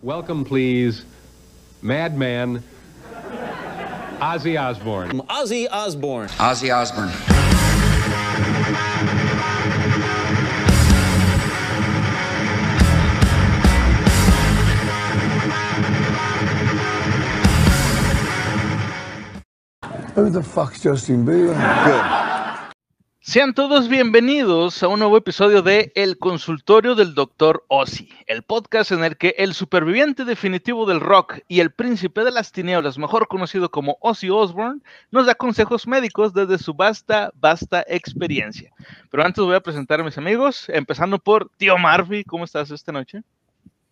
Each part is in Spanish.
Welcome, please, Madman Ozzy Osbourne. Ozzy Osbourne. Ozzy Osbourne. Who the fuck's Justin Bieber? Sean todos bienvenidos a un nuevo episodio de El consultorio del Dr. Ozzy, el podcast en el que el superviviente definitivo del rock y el príncipe de las tinieblas, mejor conocido como Ozzy Osbourne, nos da consejos médicos desde su vasta, vasta experiencia. Pero antes voy a presentar a mis amigos, empezando por Tío Marvy, ¿cómo estás esta noche?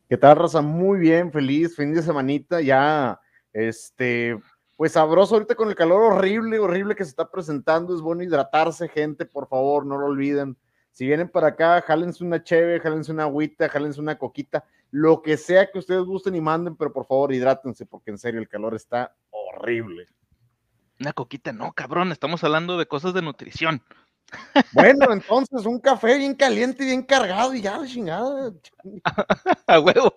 ¿Qué tal, Rosa? Muy bien, feliz, fin de semanita, ya, este, pues sabroso ahorita con el calor horrible, horrible que se está presentando. Es bueno hidratarse, gente, por favor, no lo olviden. Si vienen para acá, jálense una cheve, jálense una agüita, jálense una coquita, lo que sea que ustedes gusten y manden, pero por favor hidrátense, porque en serio el calor está horrible. Una coquita, no, cabrón, estamos hablando de cosas de nutrición. Bueno, entonces un café bien caliente y bien cargado y ya, chingada. A huevo.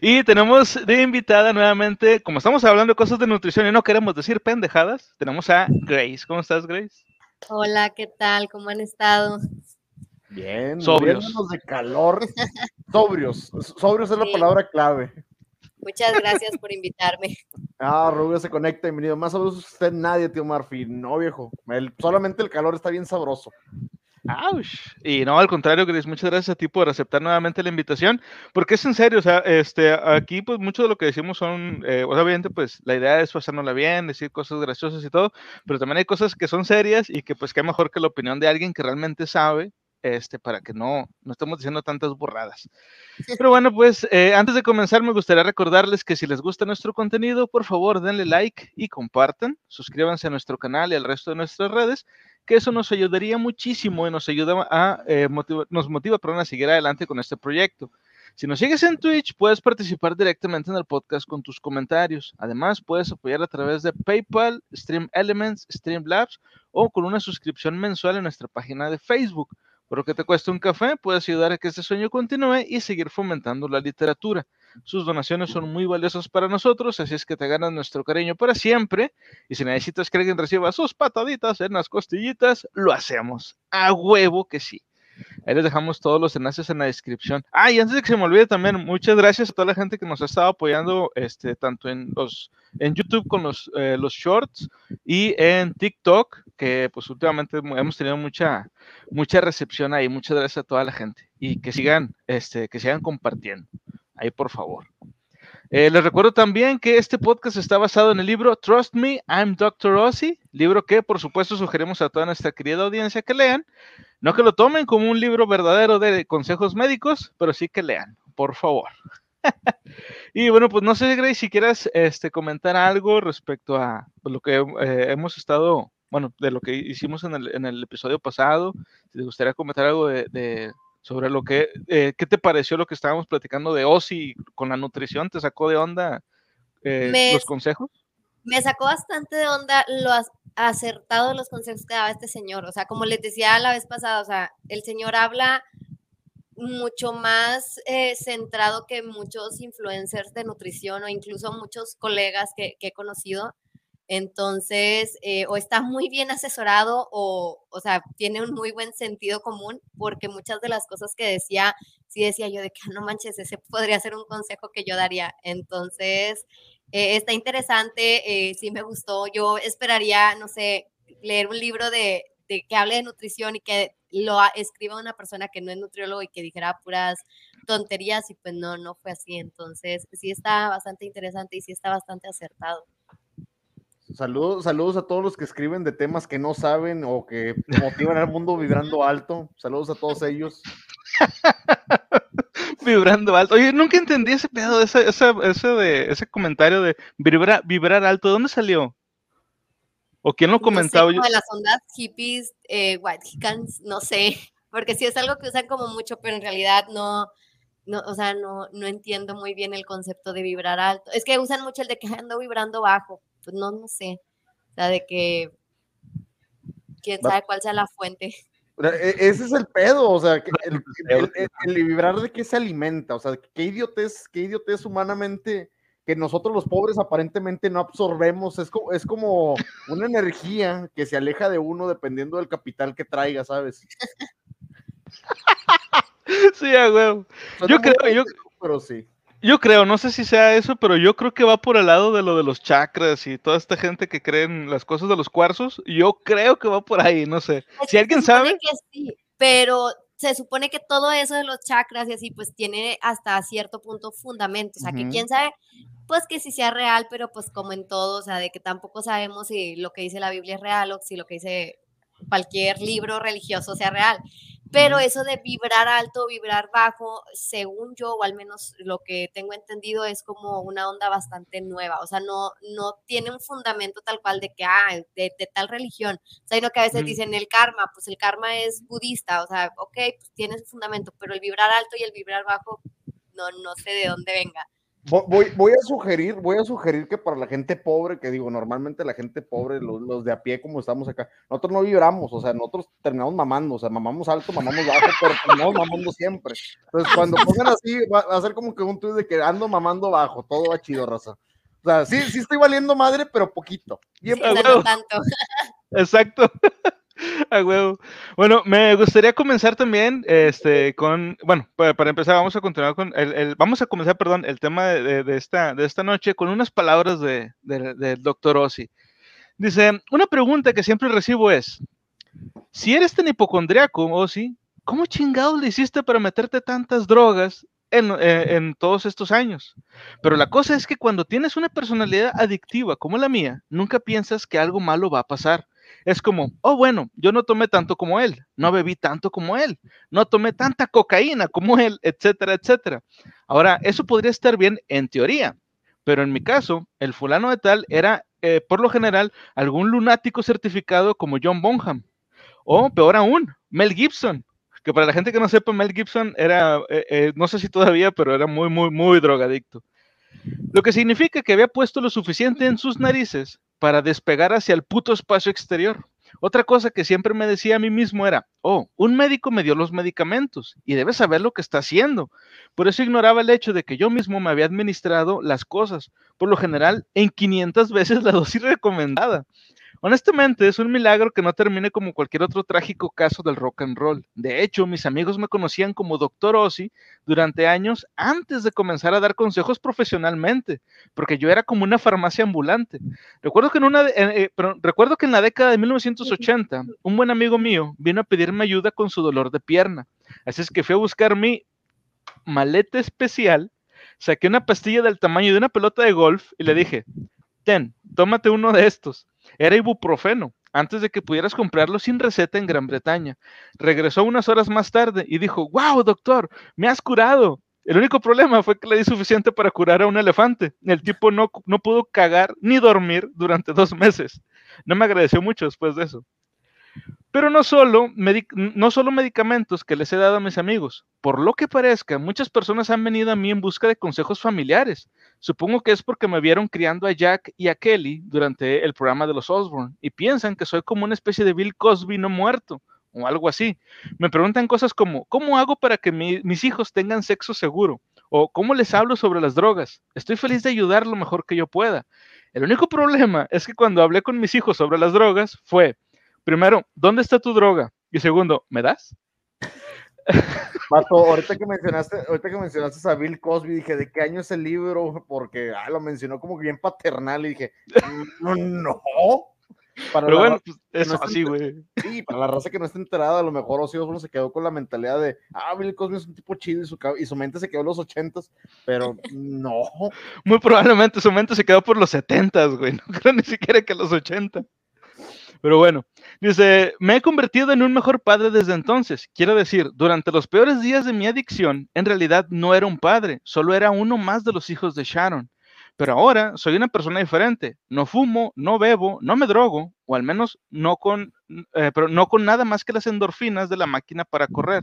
Y tenemos de invitada nuevamente, como estamos hablando de cosas de nutrición y no queremos decir pendejadas, tenemos a Grace. ¿Cómo estás, Grace? Hola, ¿qué tal? ¿Cómo han estado? Bien, Sobrios. de calor. Sobrios, sobrios es la Sí. palabra clave. Muchas gracias por invitarme. Ah, Rubio se conecta, bienvenido. Más sabroso que usted nadie, tío Murphy. No, viejo. El- solamente el calor está bien sabroso. Ouch. Y no, al contrario, Grace, muchas gracias a ti por aceptar nuevamente la invitación, porque es en serio, o sea, este, aquí pues mucho de lo que decimos son, eh, obviamente pues la idea es pasárnosla bien, decir cosas graciosas y todo, pero también hay cosas que son serias y que pues qué mejor que la opinión de alguien que realmente sabe, este, para que no, no estemos diciendo tantas burradas. Pero bueno, pues eh, antes de comenzar me gustaría recordarles que si les gusta nuestro contenido, por favor denle like y compartan, suscríbanse a nuestro canal y al resto de nuestras redes, que eso nos ayudaría muchísimo y nos ayuda a, eh, motiva- nos motiva perdón, a seguir adelante con este proyecto. Si nos sigues en Twitch, puedes participar directamente en el podcast con tus comentarios. Además, puedes apoyar a través de PayPal, Stream Elements, Streamlabs o con una suscripción mensual en nuestra página de Facebook. Por lo que te cuesta un café, puedes ayudar a que este sueño continúe y seguir fomentando la literatura. Sus donaciones son muy valiosas para nosotros, así es que te ganas nuestro cariño para siempre. Y si necesitas que alguien reciba sus pataditas en las costillitas, lo hacemos. A huevo que sí. Ahí les dejamos todos los enlaces en la descripción. Ah, y antes de que se me olvide también, muchas gracias a toda la gente que nos ha estado apoyando, este, tanto en los en YouTube con los, eh, los shorts y en TikTok, que pues últimamente hemos tenido mucha, mucha recepción ahí. Muchas gracias a toda la gente. Y que sigan, este, que sigan compartiendo. Ahí, por favor. Eh, les recuerdo también que este podcast está basado en el libro Trust Me, I'm Dr. Ozzy, libro que por supuesto sugerimos a toda nuestra querida audiencia que lean. No que lo tomen como un libro verdadero de consejos médicos, pero sí que lean, por favor. y bueno, pues no sé, Grace, si quieras este, comentar algo respecto a lo que eh, hemos estado, bueno, de lo que hicimos en el, episodio pasado. Si te gustaría comentar algo de- sobre lo que, eh, ¿qué te pareció lo que estábamos platicando de Ozzy con la nutrición? ¿Te sacó de onda eh, Me- los consejos? Me sacó bastante de onda lo ac- acertado de los consejos que daba este señor. O sea, como les decía la vez pasada, o sea, el señor habla mucho más eh, centrado que muchos influencers de nutrición o incluso muchos colegas que, que he conocido. Entonces, eh, o está muy bien asesorado o, o sea, tiene un muy buen sentido común porque muchas de las cosas que decía, sí decía yo de que "Ah, no manches, ese podría ser un consejo que yo daría. Entonces, eh, está interesante, eh, sí me gustó. Yo esperaría, no sé, leer un libro de, de que hable de nutrición y que lo escriba una persona que no es nutriólogo y que dijera puras tonterías y pues no, no fue así. Entonces, sí está bastante interesante y sí está bastante acertado. Saludos, saludos a todos los que escriben de temas que no saben o que motivan al mundo vibrando alto. Saludos a todos ellos. Vibrando alto. Oye, nunca entendí ese pedo, ese, ese, ese, de, ese comentario de vibra- vibrar alto. ¿De dónde salió? ¿O quién lo No sé, comentaba? como de las ondas hippies, eh, white hicans, no sé, porque sí es algo que usan como mucho, pero en realidad no, no, o sea, no, no entiendo muy bien el concepto de vibrar alto. Es que usan mucho el de que ando vibrando bajo, pues no, no sé, o sea, de que quién sabe cuál sea la fuente. O sea, e- ese es el pedo, o sea, el, el- el- el vibrar de qué se alimenta, o sea, qué idiotez, qué idiotez humanamente que nosotros los pobres aparentemente no absorbemos, es como, es como una energía que se aleja de uno dependiendo del capital que traiga, ¿sabes? Sí, a huevo. Suena Yo creo, yo, Pero sí. Yo creo, no sé si sea eso, pero yo creo que va por el lado de lo de los chakras y toda esta gente que cree en las cosas de los cuarzos. Yo creo que va por ahí, no sé. Es Si alguien sabe, que sí, pero se supone que todo eso de los chakras y así, pues tiene hasta cierto punto fundamento. O sea, que quién sabe, pues que si sea real, pero pues como en todo, o sea, de que tampoco sabemos si lo que dice la Biblia es real o si lo que dice cualquier libro religioso sea real. Pero eso de vibrar alto, vibrar bajo, según yo, o al menos lo que tengo entendido, es como una onda bastante nueva. O sea, no, no tiene un fundamento tal cual de que, ah, de, de tal religión. O sea, sino que a veces dicen el karma, pues el karma es budista, o sea, ok, pues tiene su fundamento, pero el vibrar alto y el vibrar bajo, no, no sé de dónde venga. Vo- Voy, voy a sugerir, voy a sugerir que para la gente pobre, que digo, normalmente la gente pobre, los, los de a pie como estamos acá, nosotros no vibramos, o sea, nosotros terminamos mamando, o sea, mamamos alto, mamamos bajo, pero terminamos mamando siempre. Entonces, cuando pongan así, va, va a ser como que un tuit de que ando mamando bajo, todo va chido, raza. O sea, sí, sí estoy valiendo madre, pero poquito. Bien Sí, a o sea, huevo. no tanto. exacto. A huevo. Bueno, me gustaría comenzar también, este, con, bueno, para, empezar, vamos a continuar con el, vamos a comenzar, perdón, el tema de, esta, de esta noche con unas palabras de, de- del doctor Ozzy. Dice, una pregunta que siempre recibo es, si eres tan hipocondriaco, Ozzy, ¿cómo chingados le hiciste para meterte tantas drogas en, eh, en todos estos años? Pero la cosa es que cuando tienes una personalidad adictiva como la mía, nunca piensas que algo malo va a pasar. Es como, oh, bueno, yo no tomé tanto como él, no bebí tanto como él, no tomé tanta cocaína como él, etcétera, etcétera. Ahora, eso podría estar bien en teoría, pero en mi caso, el fulano de tal era, eh, por lo general, algún lunático certificado como John Bonham, o peor aún, Mel Gibson, que para la gente que no sepa, Mel Gibson era, eh, eh, no sé si todavía, pero era muy, muy, muy drogadicto. Lo que significa que había puesto lo suficiente en sus narices para despegar hacia el puto espacio exterior. Otra cosa que siempre me decía a mí mismo era, oh, un médico me dio los medicamentos y debe saber lo que está haciendo. Por eso ignoraba el hecho de que yo mismo me había administrado las cosas, por lo general en 500 veces la dosis recomendada. Honestamente, es un milagro que no termine como cualquier otro trágico caso del rock and roll. De hecho, mis amigos me conocían como Dr. Ozzy durante años antes de comenzar a dar consejos profesionalmente, porque yo era como una farmacia ambulante. Recuerdo que en, una, eh, recuerdo que en la década de 1980, un buen amigo mío vino a pedirme ayuda con su dolor de pierna. Así es que fui a buscar mi maleta especial, saqué una pastilla del tamaño de una pelota de golf y le dije, ten, tómate uno de estos. Era ibuprofeno, antes de que pudieras comprarlo sin receta en Gran Bretaña. Regresó unas horas más tarde y dijo, wow, doctor, me has curado. El único problema fue que le di suficiente para curar a un elefante. El tipo no, no pudo cagar ni dormir durante dos meses. No me agradeció mucho después de eso. Pero no solo, no solo medicamentos que les he dado a mis amigos. Por lo que parezca, muchas personas han venido a mí en busca de consejos familiares. Supongo que es porque me vieron criando a Jack y a Kelly durante el programa de los Osborne y piensan que soy como una especie de Bill Cosby no muerto o algo así. Me preguntan cosas como, ¿cómo hago para que mi- mis hijos tengan sexo seguro? O ¿cómo les hablo sobre las drogas? Estoy feliz de ayudar lo mejor que yo pueda. El único problema es que cuando hablé con mis hijos sobre las drogas fue, primero, ¿dónde está tu droga? Y segundo, ¿me das? Mato, ahorita que mencionaste, ahorita que mencionaste a Bill Cosby, dije, ¿de qué año es el libro? Porque ah, lo mencionó como bien paternal y dije, no, no. Para Pero bueno, pues, eso está así, güey. sí, para la raza que no está enterada, a lo mejor Ozzy se quedó con la mentalidad de, ah, Bill Cosby es un tipo chido y su, y su mente se quedó en los ochentas, pero no. Muy probablemente su mente se quedó por los 70, güey. No creo ni siquiera que los 80. Pero bueno, dice, me he convertido en un mejor padre desde entonces. Quiero decir, durante los peores días de mi adicción, en realidad no era un padre, solo era uno más de los hijos de Sharon. Pero ahora soy una persona diferente. No fumo, no bebo, no me drogo, o al menos no con, eh, pero no con nada más que las endorfinas de la máquina para correr.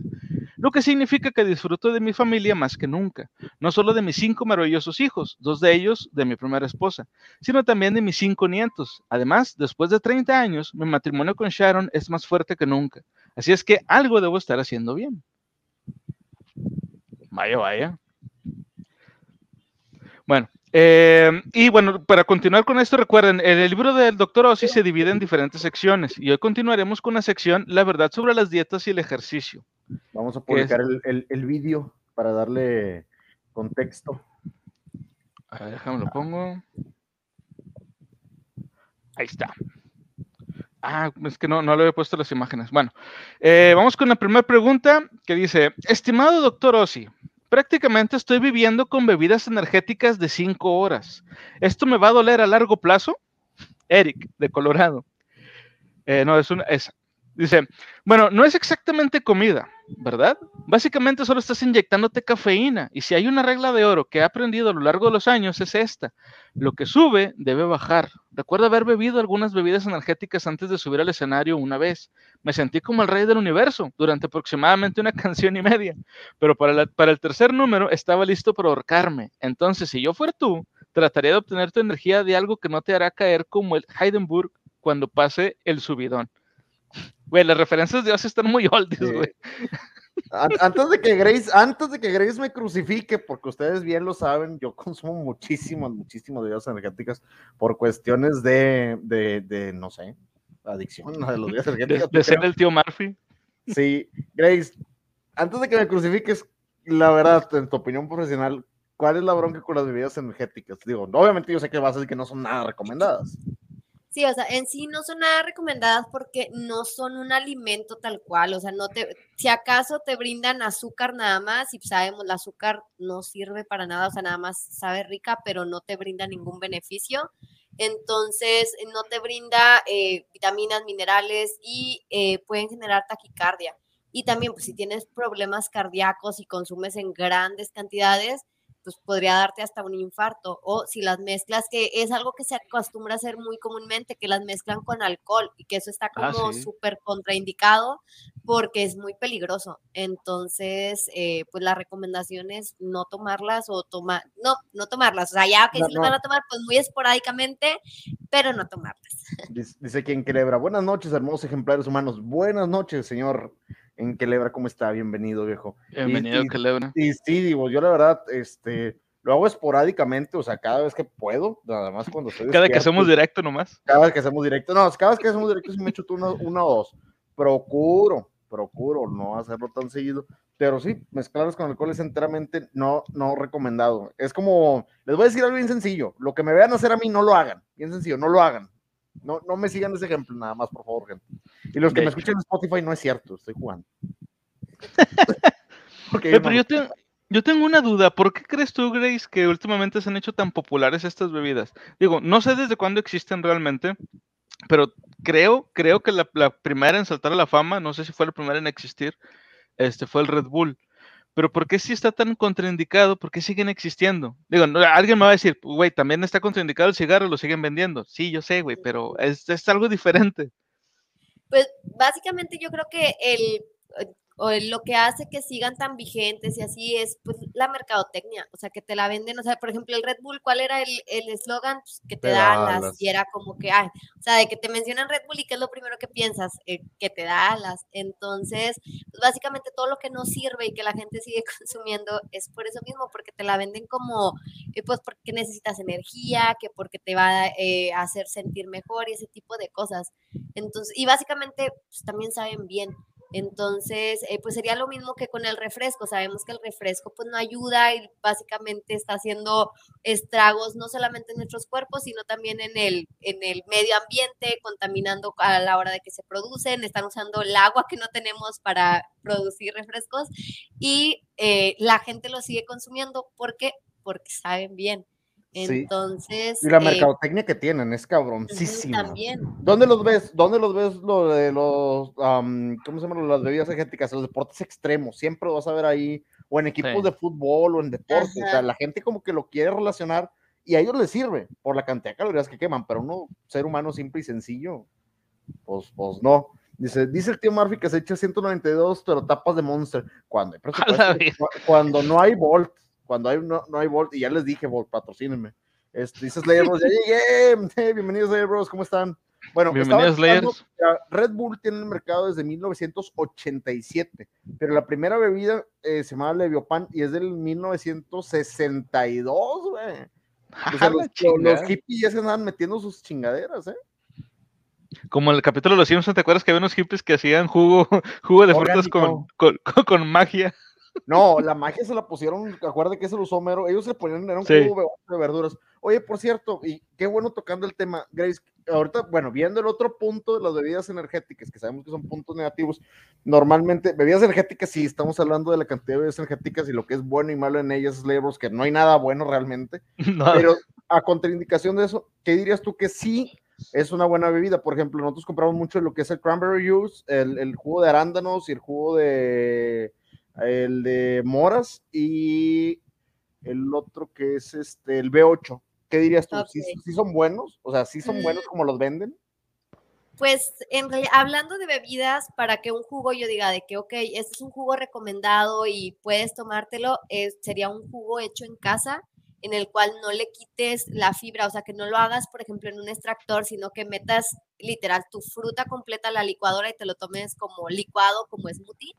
Lo que significa que disfruto de mi familia más que nunca, no solo de mis cinco maravillosos hijos, dos de ellos de mi primera esposa, sino también de mis cinco nietos. Además, después de 30 años, mi matrimonio con Sharon es más fuerte que nunca, así es que algo debo estar haciendo bien. Vaya, vaya. Bueno, eh, y bueno, para continuar con esto, recuerden, el libro del doctor Ossi se divide en diferentes secciones y hoy continuaremos con la sección La verdad sobre las dietas y el ejercicio. Vamos a publicar el, el, el vídeo para darle contexto. A ver, déjame lo pongo. Ahí está. Ah, es que no, no le había puesto las imágenes. Bueno, eh, vamos con la primera pregunta que dice, estimado doctor Ossi, prácticamente estoy viviendo con bebidas energéticas de 5 horas. ¿Esto me va a doler a largo plazo? Eric, de Colorado. Eh, no, es una, esa. Dice, bueno, no es exactamente comida, ¿verdad? Básicamente solo estás inyectándote cafeína y si hay una regla de oro que he aprendido a lo largo de los años es esta. Lo que sube debe bajar. Recuerdo haber bebido algunas bebidas energéticas antes de subir al escenario una vez. Me sentí como el rey del universo durante aproximadamente una canción y media, pero para, para el tercer número estaba listo para ahorcarme. Entonces, si yo fuera tú, trataría de obtener tu energía de algo que no te hará caer como el Heidenburg cuando pase el subidón. Güey, las referencias de Dios están muy oldies, güey. Antes de que Grace, antes de que Grace me crucifique, porque ustedes bien lo saben, yo consumo muchísimas, muchísimas bebidas energéticas por cuestiones de, de, de no sé, adicción a las bebidas energéticas. De, de ser el tío Murphy. Sí, Grace, antes de que me crucifiques, la verdad, en tu opinión profesional, ¿cuál es la bronca con las bebidas energéticas? Digo, obviamente yo sé que vas a decir que no son nada recomendadas. Sí, o sea, en sí no son nada recomendadas porque no son un alimento tal cual, o sea, no te, si acaso te brindan azúcar nada más, y sabemos, el azúcar no sirve para nada, o sea, nada más sabe rica, pero no te brinda ningún beneficio. Entonces, no te brinda eh, vitaminas, minerales y eh, pueden generar taquicardia. Y también, pues si tienes problemas cardíacos y consumes en grandes cantidades, pues podría darte hasta un infarto. O si las mezclas, que es algo que se acostumbra a hacer muy comúnmente, que las mezclan con alcohol y que eso está como súper contraindicado porque es muy peligroso. Entonces, eh, pues la recomendación es no tomarlas o tomar, no, no tomarlas. O sea, ya que No, si las van a tomar, pues muy esporádicamente, pero no tomarlas. Dice, dice quien Quelebra. Buenas noches, hermosos ejemplares humanos. Buenas noches, señor en Quelebra. ¿Cómo está? Bienvenido, viejo. Bienvenido, y- Calebra. Y sí, digo, yo la verdad, este, lo hago esporádicamente, o sea, cada vez que puedo, nada más cuando estoy Cada que hacemos directo nomás. Cada vez que hacemos directo, no, cada vez que hacemos directo sí me chuto una, una o dos. Procuro, procuro no hacerlo tan seguido, pero sí, mezclarlas con alcohol es enteramente no, no recomendado. Es como, les voy a decir algo bien sencillo, lo que me vean hacer a mí, no lo hagan, bien sencillo, no lo hagan. No, no me sigan ese ejemplo, nada más, por favor, gente. Y los que De me hecho. escuchan en Spotify, no es cierto, estoy jugando. Eh, pero yo, te- yo tengo una duda. ¿Por qué crees tú, Grace, que últimamente se han hecho tan populares estas bebidas? Digo, no sé desde cuándo existen realmente, pero creo, creo que la, la primera en saltar a la fama, no sé si fue la primera en existir, este fue el Red Bull. Pero ¿por qué si está tan contraindicado? ¿Por qué siguen existiendo? Digo, no, alguien me va a decir, güey, también está contraindicado el cigarro, lo siguen vendiendo. Sí, yo sé, güey, pero es, es algo diferente. Pues básicamente yo creo que el, o el- lo que hace que sigan tan vigentes y así es pues la mercadotecnia, o sea, que te la venden, o sea, por ejemplo, el Red Bull, ¿cuál era el el eslogan? Pues, que te Te da da alas, alas. y era como que, ay, o sea, de que te mencionan Red Bull y qué es lo primero que piensas, Eh, que te da alas. Entonces, pues, básicamente todo lo que no sirve y que la gente sigue consumiendo es por eso mismo, porque te la venden como, eh, pues porque necesitas energía, que porque te va eh, a hacer sentir mejor y ese tipo de cosas. Entonces, y básicamente pues, también saben bien. Entonces, eh, pues sería lo mismo que con el refresco. Sabemos que el refresco pues no ayuda y básicamente está haciendo estragos no solamente en nuestros cuerpos, sino también en el, en el medio ambiente, contaminando a la hora de que se producen, están usando el agua que no tenemos para producir refrescos y eh, la gente lo sigue consumiendo. ¿Por qué? Porque saben bien. Sí. Entonces, Y la eh, mercadotecnia que tienen es cabroncísima. también. ¿Dónde los ves? ¿Dónde los ves lo de los, am, ¿cómo se llaman las bebidas energéticas? Los deportes extremos, siempre lo vas a ver ahí, o en equipos Sí. de fútbol o en deportes. O sea, la gente como que lo quiere relacionar y a ellos les sirve por la cantidad de calorías que queman, pero uno, ser humano simple y sencillo, pues, pues no. Dice, dice el tío Murphy que se echa 192, pero tapas de Monster. Cuando, hay presupuesto, cuando no hay Volt, cuando hay, no, no hay Volt, y ya les dije, Volt, patrocínenme. Este, dice Slayer Bros, ya llegué. Hey, bienvenidos, Slayer Bros, ¿cómo están? Bueno, Bienvenidos, Slayers. Red Bull tiene en el mercado desde 1987, pero la primera bebida eh, se llama Leviopan y es del 1962, güey. O sea, los, los- hippies ya se andaban metiendo sus chingaderas, ¿eh? Como en el capítulo de los Simpsons, ¿te acuerdas que había unos hippies que hacían jugo, jugo de frutas Orgánico. con, con- con magia? No, la magia se la pusieron, acuérdate que se lo usó Homero, ellos se ponían, era un Sí. de verduras. Oye, por cierto, y qué bueno tocando el tema, Grace, ahorita, bueno, viendo el otro punto de las bebidas energéticas, que sabemos que son puntos negativos, normalmente, bebidas energéticas, sí, estamos hablando de la cantidad de bebidas energéticas y lo que es bueno y malo en ellas, labels, que no hay nada bueno realmente, No, pero a contraindicación de eso, ¿qué dirías tú que sí es una buena bebida? Por ejemplo, nosotros compramos mucho lo que es el cranberry juice, el, el jugo de arándanos y el jugo de el de moras y el otro que es este el B8. ¿Qué dirías tú? ¿Sí, Ok. sí son buenos? O sea, ¿sí son Mm. buenos como los venden? Pues en hablando de bebidas, para que un jugo yo diga de que, ok, este es un jugo recomendado y puedes tomártelo, eh, sería un jugo hecho en casa en el cual no le quites la fibra, o sea, que no lo hagas, por ejemplo, en un extractor, sino que metas literal tu fruta completa a la licuadora y te lo tomes como licuado, como smoothie,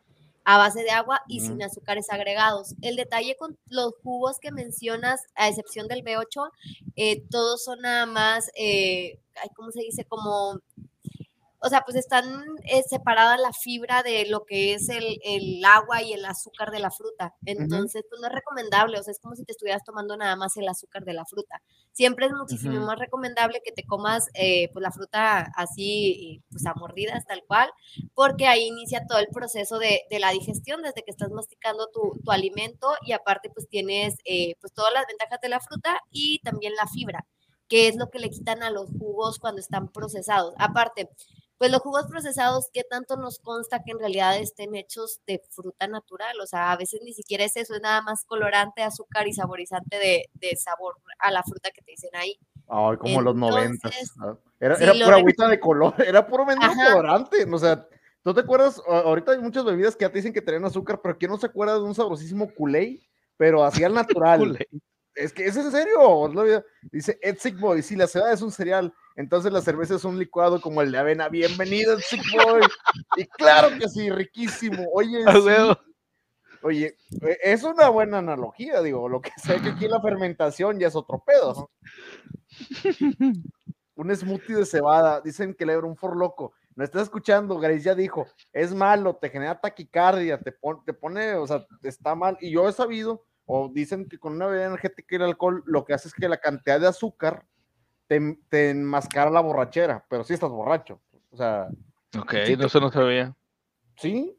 a base de agua y sin azúcares agregados. El detalle con los jugos que mencionas, a excepción del B8, eh, todos son nada más, eh, ¿cómo se dice? Como o sea, pues están eh, separadas la fibra de lo que es el, el agua y el azúcar de la fruta. Entonces, pues no es recomendable, o sea, es como si te estuvieras tomando nada más el azúcar de la fruta. Siempre es muchísimo más recomendable que te comas eh, pues la fruta así, pues a mordidas, tal cual, porque ahí inicia todo el proceso de, de la digestión desde que estás masticando tu, tu alimento y aparte pues tienes eh, pues todas las ventajas de la fruta y también la fibra, que es lo que le quitan a los jugos cuando están procesados. Aparte, pues los jugos procesados, ¿qué tanto nos consta que en realidad estén hechos de fruta natural? O sea, a veces ni siquiera es eso, es nada más colorante, azúcar y saborizante de, de sabor a la fruta que te dicen ahí. Ay, como los noventas. Entonces, ¿no? Era, sí, era pura agüita de color, era puro mendigo colorante. O sea, ¿tú te acuerdas? A- Ahorita hay muchas bebidas que ya te dicen que traen azúcar, pero ¿quién no se acuerda de un sabrosísimo Kool-Aid? Pero así al natural. Es que es en serio. Dice Ed Sick Boy, si la cebada es un cereal, entonces la cerveza es un licuado como el de avena. Bienvenido, Ed Sick Boy. Y claro que sí, riquísimo. Oye, sí. Oye, e- es una buena analogía, digo, lo que sé que aquí la fermentación ya es otro pedo. ¿no? Un smoothie de cebada, dicen que le era un for loco. No estás escuchando, Grace ya dijo, es malo, te genera taquicardia, te, pon- te pone, o sea, está mal. Y yo he sabido, o dicen que con una bebida energética y el alcohol, lo que hace es que la cantidad de azúcar te, te enmascara la borrachera, pero sí estás borracho. O sea, Ok, Sí, no, eso no sabía. Sí,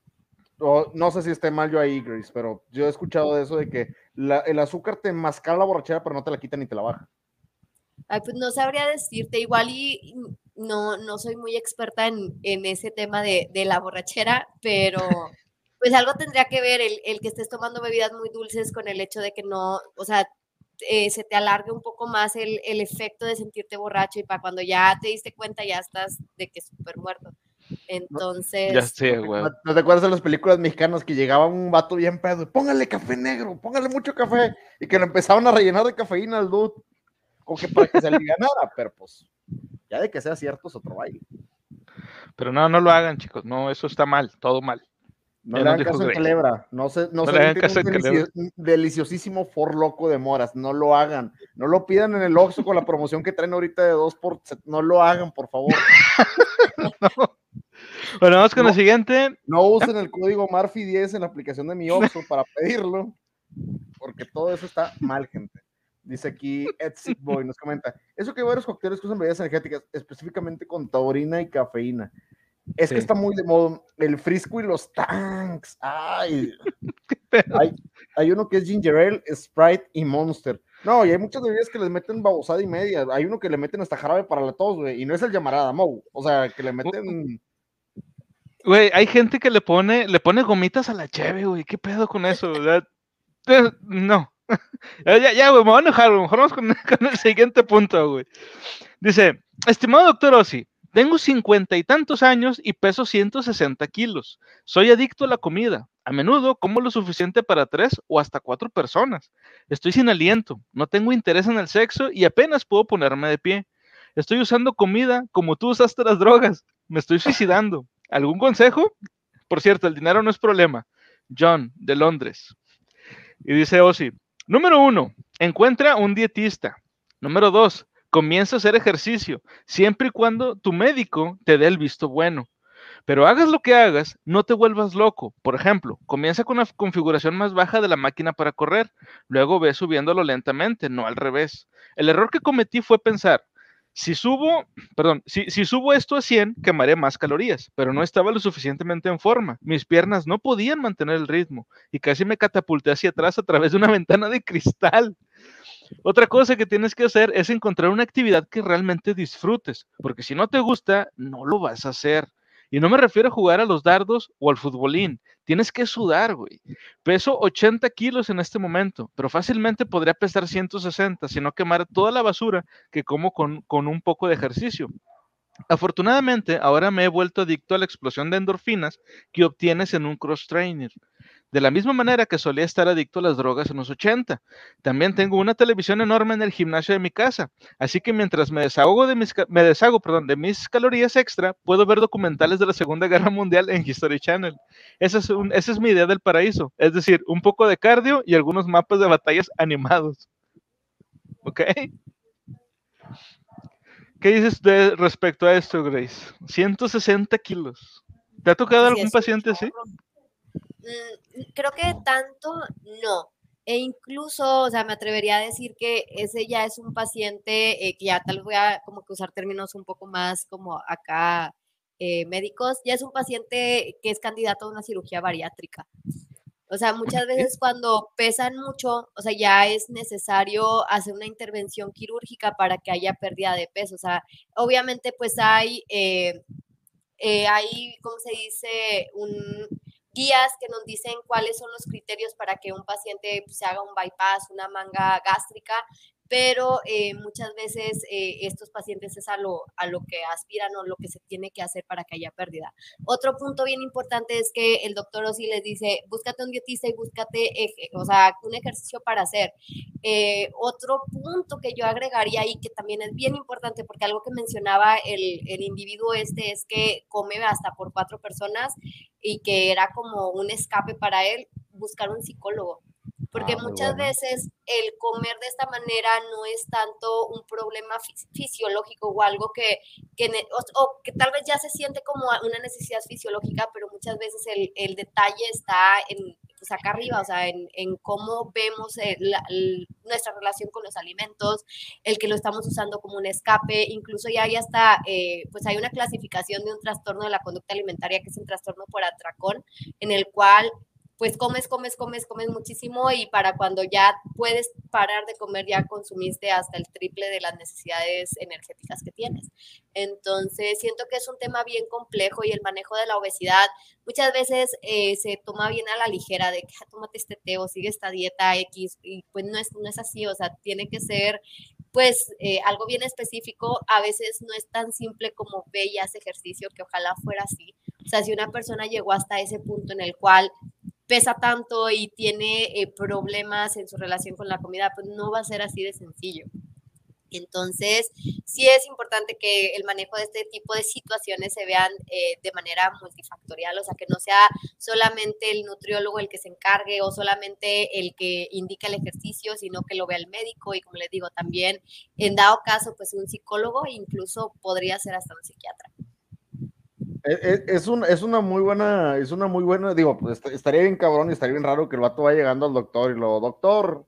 o no sé si esté mal yo ahí, Grace, pero yo he escuchado de eso de que la- el azúcar te enmascara la borrachera, pero no te la quita ni te la baja. Ay, pues no sabría decirte, igual y no, no soy muy experta en, en ese tema de, de la borrachera, pero pues algo tendría que ver el, el que estés tomando bebidas muy dulces con el hecho de que no, o sea, eh, se te alargue un poco más el, el efecto de sentirte borracho y para cuando ya te diste cuenta ya estás de que súper muerto. Entonces, Ya sé, ¿No, güey. no te acuerdas de las películas mexicanas que llegaba un vato bien pedo? Póngale café negro, póngale mucho café, y que lo empezaban a rellenar de cafeína al dude, como que para que se alivianara, pero pues, ya de que sea cierto es otro baile. Pero no, no lo hagan, chicos. No, eso está mal, todo mal. No Ya le hagan caso en Grace. Culebra. No se, no No se le hagan caso un delicio- deliciosísimo for loco de moras. No lo hagan. No lo pidan en el Oxxo con la promoción que traen ahorita de dos por... set. No lo hagan, por favor. Bueno, vamos con el siguiente. No usen el código Marfi10 en la aplicación de mi Oxxo para pedirlo. Porque todo eso está mal, gente. Dice aquí Ed Sick Boy, nos comenta. Eso que hay varios cócteles que usan bebidas energéticas, específicamente con taurina y cafeína. Es Sí. que está muy de moda. El frisco y los tanks. Ay. hay, hay uno que es ginger ale, Sprite y Monster. No, y hay muchas bebidas que les meten babosada y media. Hay uno que le meten hasta jarabe para la tos, güey. Y no es el llamarada, Mo. O sea, que le meten. Güey, hay gente que le pone, le pone gomitas a la cheve, güey. ¿Qué pedo con eso? Sea, eh, no. Ya, ya, güey, me voy a enojar. Mejor vamos con, con el siguiente punto, güey. Dice, estimado doctor Ossi, Tengo cincuenta y tantos años y peso 160 kilos. Soy adicto a la comida. A menudo como lo suficiente para tres o hasta cuatro personas. Estoy sin aliento, no tengo interés en el sexo y apenas puedo ponerme de pie. Estoy usando comida como tú usaste las drogas. Me estoy suicidando. ¿Algún consejo? Por cierto, el dinero no es problema. John, de Londres. Y dice Ozzy, número uno, encuentra un dietista. Número dos, comienza a hacer ejercicio, siempre y cuando tu médico te dé el visto bueno. Pero hagas lo que hagas, no te vuelvas loco. Por ejemplo, comienza con la configuración más baja de la máquina para correr, luego ve subiéndolo lentamente, no al revés. El error que cometí fue pensar, si subo, perdón, si, si, subo esto a 100, quemaré más calorías, pero no estaba lo suficientemente en forma. Mis piernas no podían mantener el ritmo y casi me catapulté hacia atrás a través de una ventana de cristal. Otra cosa que tienes que hacer es encontrar una actividad que realmente disfrutes, porque si no te gusta, no lo vas a hacer. Y no me refiero a jugar a los dardos o al futbolín. Tienes que sudar, güey. Peso 80 kilos en este momento, pero fácilmente podría pesar 160 si no quemara toda la basura que como con, con un poco de ejercicio. Afortunadamente, ahora me he vuelto adicto a la explosión de endorfinas que obtienes en un cross trainer de la misma manera que solía estar adicto a las drogas en los 80. También tengo una televisión enorme en el gimnasio de mi casa, así que mientras me desahogo de mis, me deshago, perdón, de mis calorías extra, puedo ver documentales de la Segunda Guerra Mundial en History Channel. Esa es, un, esa es mi idea del paraíso, es decir, un poco de cardio y algunos mapas de batallas animados. ¿Ok? ¿Qué dices de, respecto a esto, Grace? 160 kilos. ¿Te ha tocado algún paciente así? Mm, creo que tanto no. E incluso, o sea, me atrevería a decir que ese ya es un paciente eh, que ya tal vez voy a como que usar términos un poco más como acá eh, médicos, ya es un paciente que es candidato a una cirugía bariátrica. O sea, muchas veces cuando pesan mucho, o sea, ya es necesario hacer una intervención quirúrgica para que haya pérdida de peso. O sea, obviamente pues hay, eh, hay, ¿cómo se dice? Un, guías que nos dicen cuáles son los criterios para que un paciente pues, se haga un bypass, una manga gástrica, pero eh, muchas veces eh, estos pacientes es a lo, a lo que aspiran o lo que se tiene que hacer para que haya pérdida. Otro punto bien importante es que el doctor Osi les dice, búscate un dietista y búscate, o sea, un ejercicio para hacer. Eh, otro punto que yo agregaría y que también es bien importante, porque algo que mencionaba el, el individuo este es que come hasta por cuatro personas y que era como un escape para él, buscar un psicólogo porque ah, muchas veces el comer de esta manera no es tanto un problema fisiológico o algo que, que o, que tal vez ya se siente como una necesidad fisiológica, pero muchas veces el, el detalle está en, pues acá arriba, o sea, en, en cómo vemos nuestra relación con los alimentos, el que lo estamos usando como un escape, incluso ya hay hasta, eh, pues hay una clasificación de un trastorno de la conducta alimentaria que es un trastorno por atracón, en el cual pues comes, comes, comes, comes muchísimo y para cuando ya puedes parar de comer ya consumiste hasta el triple de las necesidades energéticas que tienes. Entonces, siento que es un tema bien complejo y el manejo de la obesidad muchas veces eh, se toma bien a la ligera de que ah, tómate este té o sigue esta dieta X y pues no es, no es así, o sea, tiene que ser pues eh, algo bien específico, a veces no es tan simple como ve y hace ejercicio, que ojalá fuera así. O sea, si una persona llegó hasta ese punto en el cual pesa tanto y tiene eh, problemas en su relación con la comida, pues no va a ser así de sencillo. Entonces, sí es importante que el manejo de este tipo de situaciones se vean eh, de manera multifactorial, o sea, que no sea solamente el nutriólogo el que se encargue o solamente el que indica el ejercicio, sino que lo vea el médico y como les digo, también en dado caso, pues un psicólogo, incluso podría ser hasta un psiquiatra. E, e, es, un, es una muy buena, es una muy buena, digo, pues estaría bien cabrón y estaría bien raro que el vato vaya llegando al doctor y lo, doctor,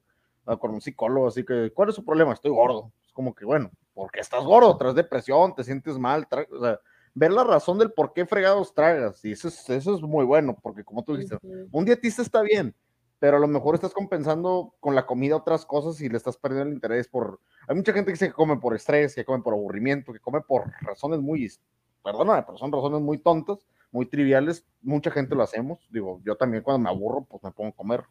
con un psicólogo, así que, ¿cuál es su problema? Estoy gordo. Es como que, bueno, porque estás gordo? Tras depresión, te sientes mal, o sea, ver la razón del por qué fregados tragas, y eso es, eso es muy bueno, porque como tú dijiste, un dietista está bien, pero a lo mejor estás compensando con la comida otras cosas y le estás perdiendo el interés por... Hay mucha gente que dice que come por estrés, que come por aburrimiento, que come por razones muy perdóname, pero son razones muy tontas, muy triviales, mucha gente lo hacemos, digo, yo también cuando me aburro, pues me pongo a comer.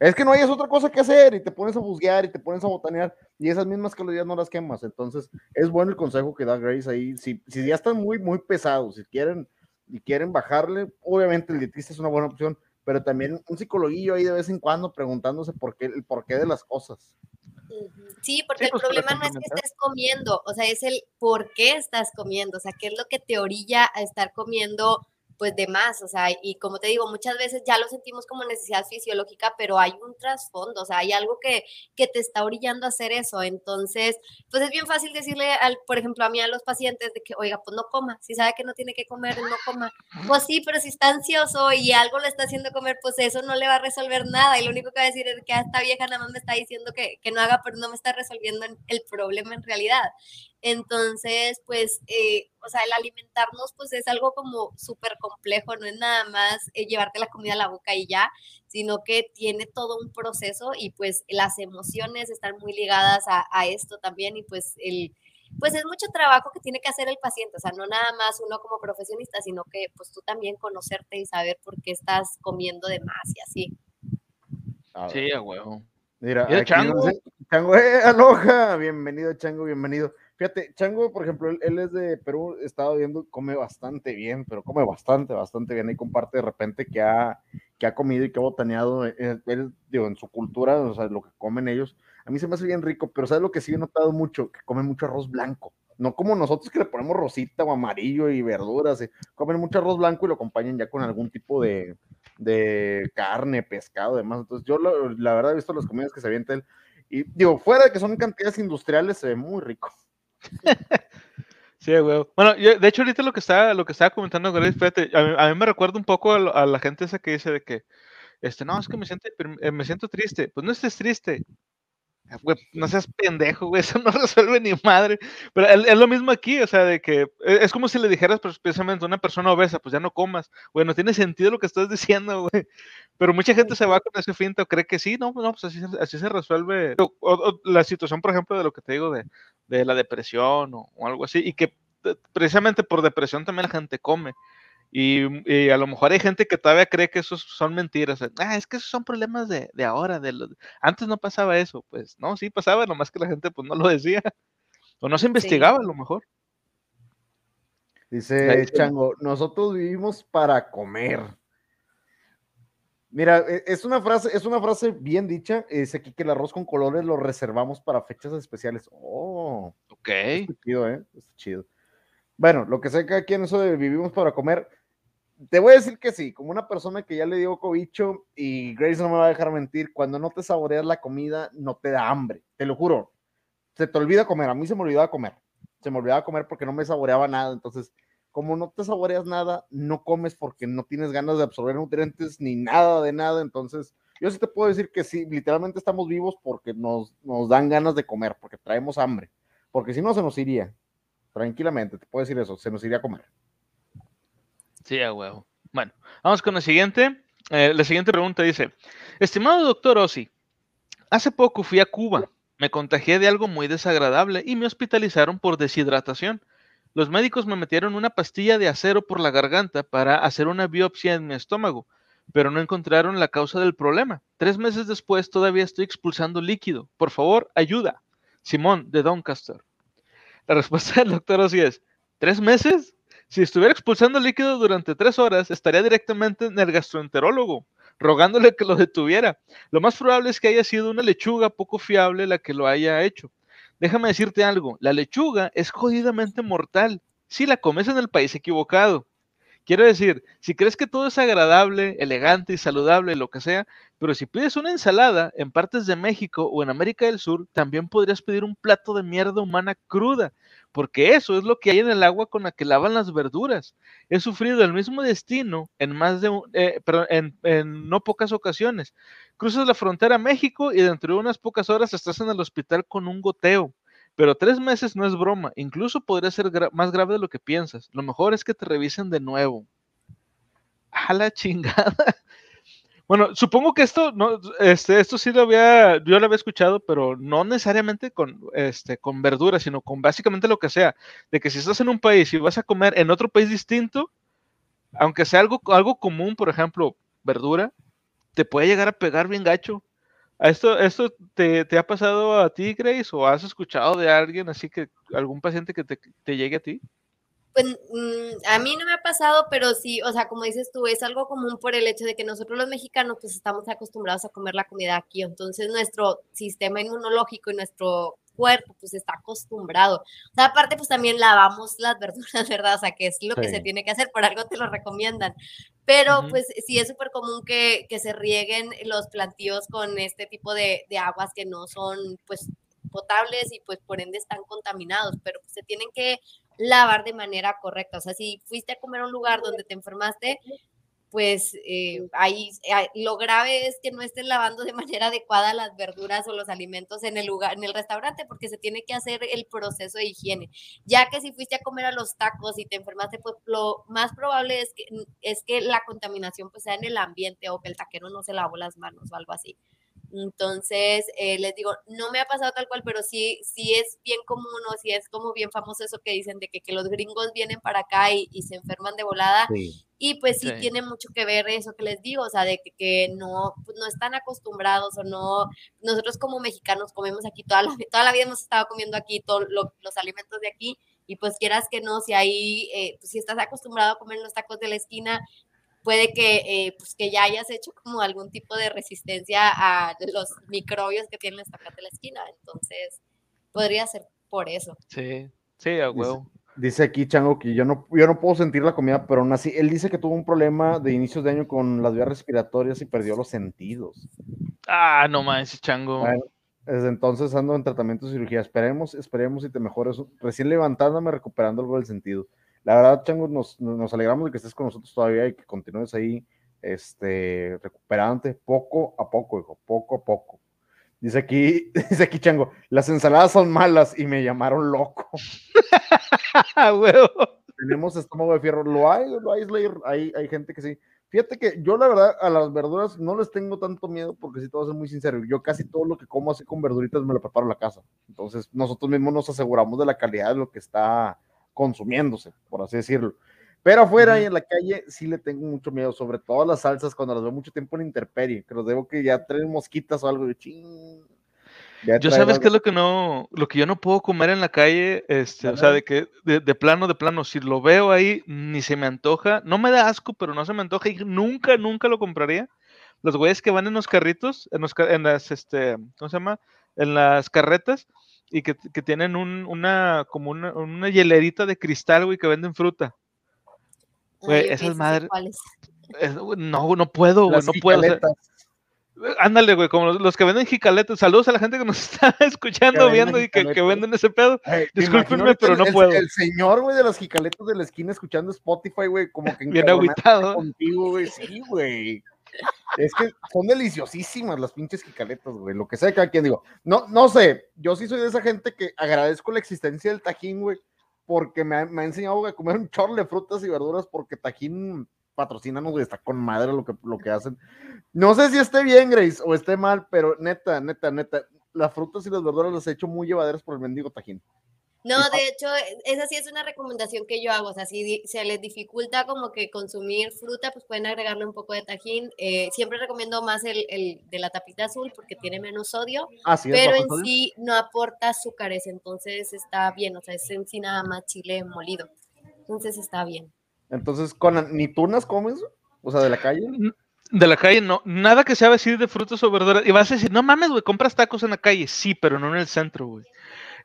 Es que no hayas otra cosa que hacer y te pones a busquear y te pones a botanear y esas mismas calorías no las quemas. Entonces, es bueno el consejo que da Grace ahí. Si, si ya están muy, muy pesados, si quieren y quieren bajarle, obviamente el dietista es una buena opción, pero también un psicologuillo ahí de vez en cuando preguntándose por qué, el porqué de las cosas. Sí, porque Sí, el pues, problema no es que estés comiendo, o sea, es el por qué estás comiendo, o sea, qué es lo que te orilla a estar comiendo pues de más, o sea, y como te digo, muchas veces ya lo sentimos como necesidad fisiológica, pero hay un trasfondo, o sea, hay algo que, que te está orillando a hacer eso, entonces, pues es bien fácil decirle, al, por ejemplo, a mí a los pacientes de que, oiga, pues no coma, si sabe que no tiene que comer, no coma, pues sí, pero si está ansioso y algo le está haciendo comer, pues eso no le va a resolver nada, y lo único que va a decir es que "Ah, esta vieja nada más me está diciendo que, que no haga, pero no me está resolviendo el problema en realidad. Entonces, pues, eh, o sea, el alimentarnos, pues es algo como súper complejo, no es nada más eh, llevarte la comida a la boca y ya, sino que tiene todo un proceso y pues las emociones están muy ligadas a, a esto también y pues el, pues es mucho trabajo que tiene que hacer el paciente, o sea, no nada más uno como profesionista, sino que pues tú también conocerte y saber por qué estás comiendo de más y así. A. Sí, a huevo. Mira, aquí Chango. Chango, eh, aloha, bienvenido, Chango, bienvenido. Fíjate, Chango, por ejemplo, él, es de Perú, estaba viendo, come bastante bien, pero come bastante, bastante bien. Ahí comparte de repente que ha, que ha comido y que ha botaneado, eh, eh, él, digo, en su cultura, o sea, lo que comen ellos. A mí se me hace bien rico, pero ¿sabes lo que sí he notado mucho? Que comen mucho arroz blanco. No como nosotros que le ponemos rosita o amarillo y verduras. eh, Comen mucho arroz blanco y lo acompañan ya con algún tipo de, de carne, pescado, demás. Entonces, yo la, verdad he visto las comidas que se avienta él. Y digo, fuera de que son cantidades industriales, se ve muy rico. Sí, güey. Bueno, de hecho, ahorita lo que estaba, lo que estaba comentando a mí, a me recuerda un poco a, la gente esa que dice de que, este, no, es que me siento, eh, me siento triste. Pues no estés triste. Ah, no seas pendejo, güey, eso no resuelve ni madre. Pero es, lo mismo aquí, o sea, de que e- es como si le dijeras precisamente a una persona obesa, pues ya no comas. Güey, no tiene sentido lo que estás diciendo, güey. Pero mucha gente se va con ese finta o cree que sí, no, no, pues así se resuelve. O- o- la situación, por ejemplo, de lo que te digo de, de la depresión o, o algo así, y que eh, precisamente por depresión también la gente come. Y, y a lo mejor hay gente que todavía cree que esos son mentiras. Ah, es que esos son problemas de, de ahora. De los... Antes no pasaba eso. Pues no, sí pasaba, nomás que la gente pues no lo decía. O no se investigaba a lo mejor. Dice. Chango, nosotros vivimos para comer. Mira, e- es una frase, es una frase bien dicha. Dice aquí que el arroz con colores lo reservamos para fechas especiales. Oh, Ok. está chido, ¿eh? Está chido. Bueno, lo que sé que aquí en eso de vivimos para comer, te voy a decir que sí, como una persona que ya le dio cobicho y Grace no me va a dejar mentir, cuando no te saboreas la comida, no te da hambre, te lo juro. Se te olvida comer, a mí se me olvidaba comer. Se me olvidaba comer porque no me saboreaba nada, entonces como no te saboreas nada, no comes porque no tienes ganas de absorber nutrientes ni nada de nada. Entonces, yo sí te puedo decir que sí, literalmente estamos vivos porque nos, nos dan ganas de comer, porque traemos hambre. Porque si no, se nos iría. Tranquilamente, te puedo decir eso, se nos iría a comer. Sí, a huevo. Bueno, vamos con la siguiente. Eh, la siguiente pregunta dice: Estimado doctor Ossi, hace poco fui a Cuba. Me contagié de algo muy desagradable y me hospitalizaron por deshidratación. Los médicos me metieron una pastilla de acero por la garganta para hacer una biopsia en mi estómago, pero no encontraron la causa del problema. Tres meses después todavía estoy expulsando líquido. Por favor, ayuda. Simón, de Doncaster. La respuesta del doctor Ossi es: ¿Tres meses? Si estuviera expulsando líquido durante tres horas, estaría directamente en el gastroenterólogo, rogándole que lo detuviera. Lo más probable es que haya sido una lechuga poco fiable la que lo haya hecho. Déjame decirte algo, la lechuga es jodidamente mortal si la comes en el país equivocado. Quiero decir, si crees que todo es agradable, elegante y saludable, lo que sea, pero si pides una ensalada en partes de México o en América del Sur, también podrías pedir un plato de mierda humana cruda, porque eso es lo que hay en el agua con la que lavan las verduras. He sufrido el mismo destino en más de eh, en, en no pocas ocasiones. Cruzas la frontera a México y dentro de unas pocas horas estás en el hospital con un goteo. Pero tres meses no es broma, incluso podría ser más grave de lo que piensas. Lo mejor es que te revisen de nuevo. A la chingada. Bueno, supongo que esto, no, este, esto sí lo había, yo lo había escuchado, pero no necesariamente con, este, con verduras, sino con básicamente lo que sea. De que si estás en un país y vas a comer en otro país distinto, aunque sea algo, algo común, por ejemplo, verdura, te puede llegar a pegar bien gacho. ¿Esto, esto te, te ha pasado a ti, Grace? ¿O has escuchado de alguien así que algún paciente que te, te llegue a ti? Pues mm, a mí no me ha pasado, pero sí, o sea, como dices tú, es algo común por el hecho de que nosotros los mexicanos pues estamos acostumbrados a comer la comida aquí, entonces nuestro sistema inmunológico y nuestro cuerpo pues está acostumbrado. O sea, aparte pues también lavamos las verduras, ¿verdad? O sea, que es lo que se Sí. tiene que hacer, por algo te lo recomiendan. Pero Ujú. pues sí es súper común que, que se rieguen los plantíos con este tipo de, de aguas que no son pues potables y pues por ende están contaminados, pero pues, se tienen que lavar de manera correcta. O sea, si fuiste a comer a un lugar donde te enfermaste, pues eh, ahí ahí- lo grave es que no estés lavando de manera adecuada las verduras o los alimentos en el lugar, en el restaurante, porque se tiene que hacer el proceso de higiene. Ya que si fuiste a comer a los tacos y te enfermaste, pues lo más probable es que, es que la contaminación pues sea en el ambiente o que el taquero no se lavó las manos o algo así. Entonces, eh, les digo, no me ha pasado tal cual, pero sí, sí es bien común o sí es como bien famoso eso que dicen de que, que los gringos vienen para acá y, y se enferman de volada. Sí. Y pues sí, Sí. tiene mucho que ver eso que les digo, o sea, de que, que no, pues, no están acostumbrados o no, nosotros como mexicanos comemos aquí toda la, toda la vida hemos estado comiendo aquí todos los alimentos de aquí y pues quieras que no, si ahí, eh, pues si estás acostumbrado a comer los tacos de la esquina, puede que, eh, pues que ya hayas hecho como algún tipo de resistencia a los microbios que tienen los tacos de la esquina, entonces podría ser por eso. Sí, sí, a huevo. Dice aquí Chango que yo no, yo no puedo sentir la comida, pero aún así, él dice que tuvo un problema de inicios de año con las vías respiratorias y perdió los sentidos. Ah, no manches, chango. Bueno, desde entonces ando en tratamiento de cirugía. Esperemos, esperemos y te mejores. Recién levantándome, recuperando algo del sentido. La verdad, Chango, nos, nos alegramos de que estés con nosotros todavía y que continúes ahí, este, recuperándote poco a poco, hijo, poco a poco. Dice aquí, dice aquí Chango, las ensaladas son malas y me llamaron loco. Tenemos estómago de fierro. Lo hay, lo hay, Slayer. Hay, hay gente que sí. Fíjate que yo, la verdad, a las verduras no les tengo tanto miedo porque si te voy a ser muy sincero, yo casi todo lo que como así con verduritas me lo preparo en la casa. Entonces, nosotros mismos nos aseguramos de la calidad de lo que está consumiéndose, por así decirlo. Pero afuera y en la calle sí le tengo mucho miedo, sobre todo las salsas cuando las veo mucho tiempo en intemperie, que los debo que ya traen mosquitas o algo de ching. Yo sabes algo- qué es lo que no, lo que yo no puedo comer en la calle, este, o sea, de que de, de plano, de plano, si lo veo ahí, ni se me antoja, no me da asco, pero no se me antoja y nunca, nunca lo compraría. Los güeyes que van en los carritos, en, los, en las, este, ¿cómo se llama? En las carretas y que, que tienen un, una, como una, una hielerita de cristal, güey, que venden fruta. Güey, Ay, ok, esas madres-. Es- no, no puedo, güey, las no puedo. o sea, jicaletas. Ándale, güey, como los, los que venden jicaletes. Saludos a la gente que nos está escuchando, viendo y que, que venden ese pedo. Ay, Discúlpenme, pero el- no el- puedo. El señor, güey, de las jicaletas de la esquina escuchando Spotify, güey, como que Bien agüitado. contigo, güey. Sí, güey. Es que son deliciosísimas las pinches jicaletas, güey. Lo que sea cada quien, digo. No, no sé, yo sí soy de esa gente que agradezco la existencia del tajín, güey, porque me ha, me ha enseñado a comer un chorro de frutas y verduras, porque tajín patrocínanos, güey, está con madre lo que, lo que hacen. No sé si esté bien, Grace, o esté mal, pero neta, neta, neta, las frutas y las verduras las he hecho muy llevaderas por el mendigo tajín. No, de hecho, e- esa sí es una recomendación que yo hago. O sea, si se les dificulta como que consumir fruta, pues pueden agregarle un poco de tajín. Eh, siempre recomiendo más el, el de la tapita azul porque tiene menos sodio, Así es, pero en sodio. sí no aporta azúcares, entonces está bien. O sea, es en sí nada más chile molido. Entonces está bien. Entonces, Conan, ¿ni tunas comes? O sea, de la calle. De la calle, no. Nada que sea decir de frutas o verduras. Y vas a decir, no mames, güey, compras tacos en la calle. Sí, pero no en el centro, güey.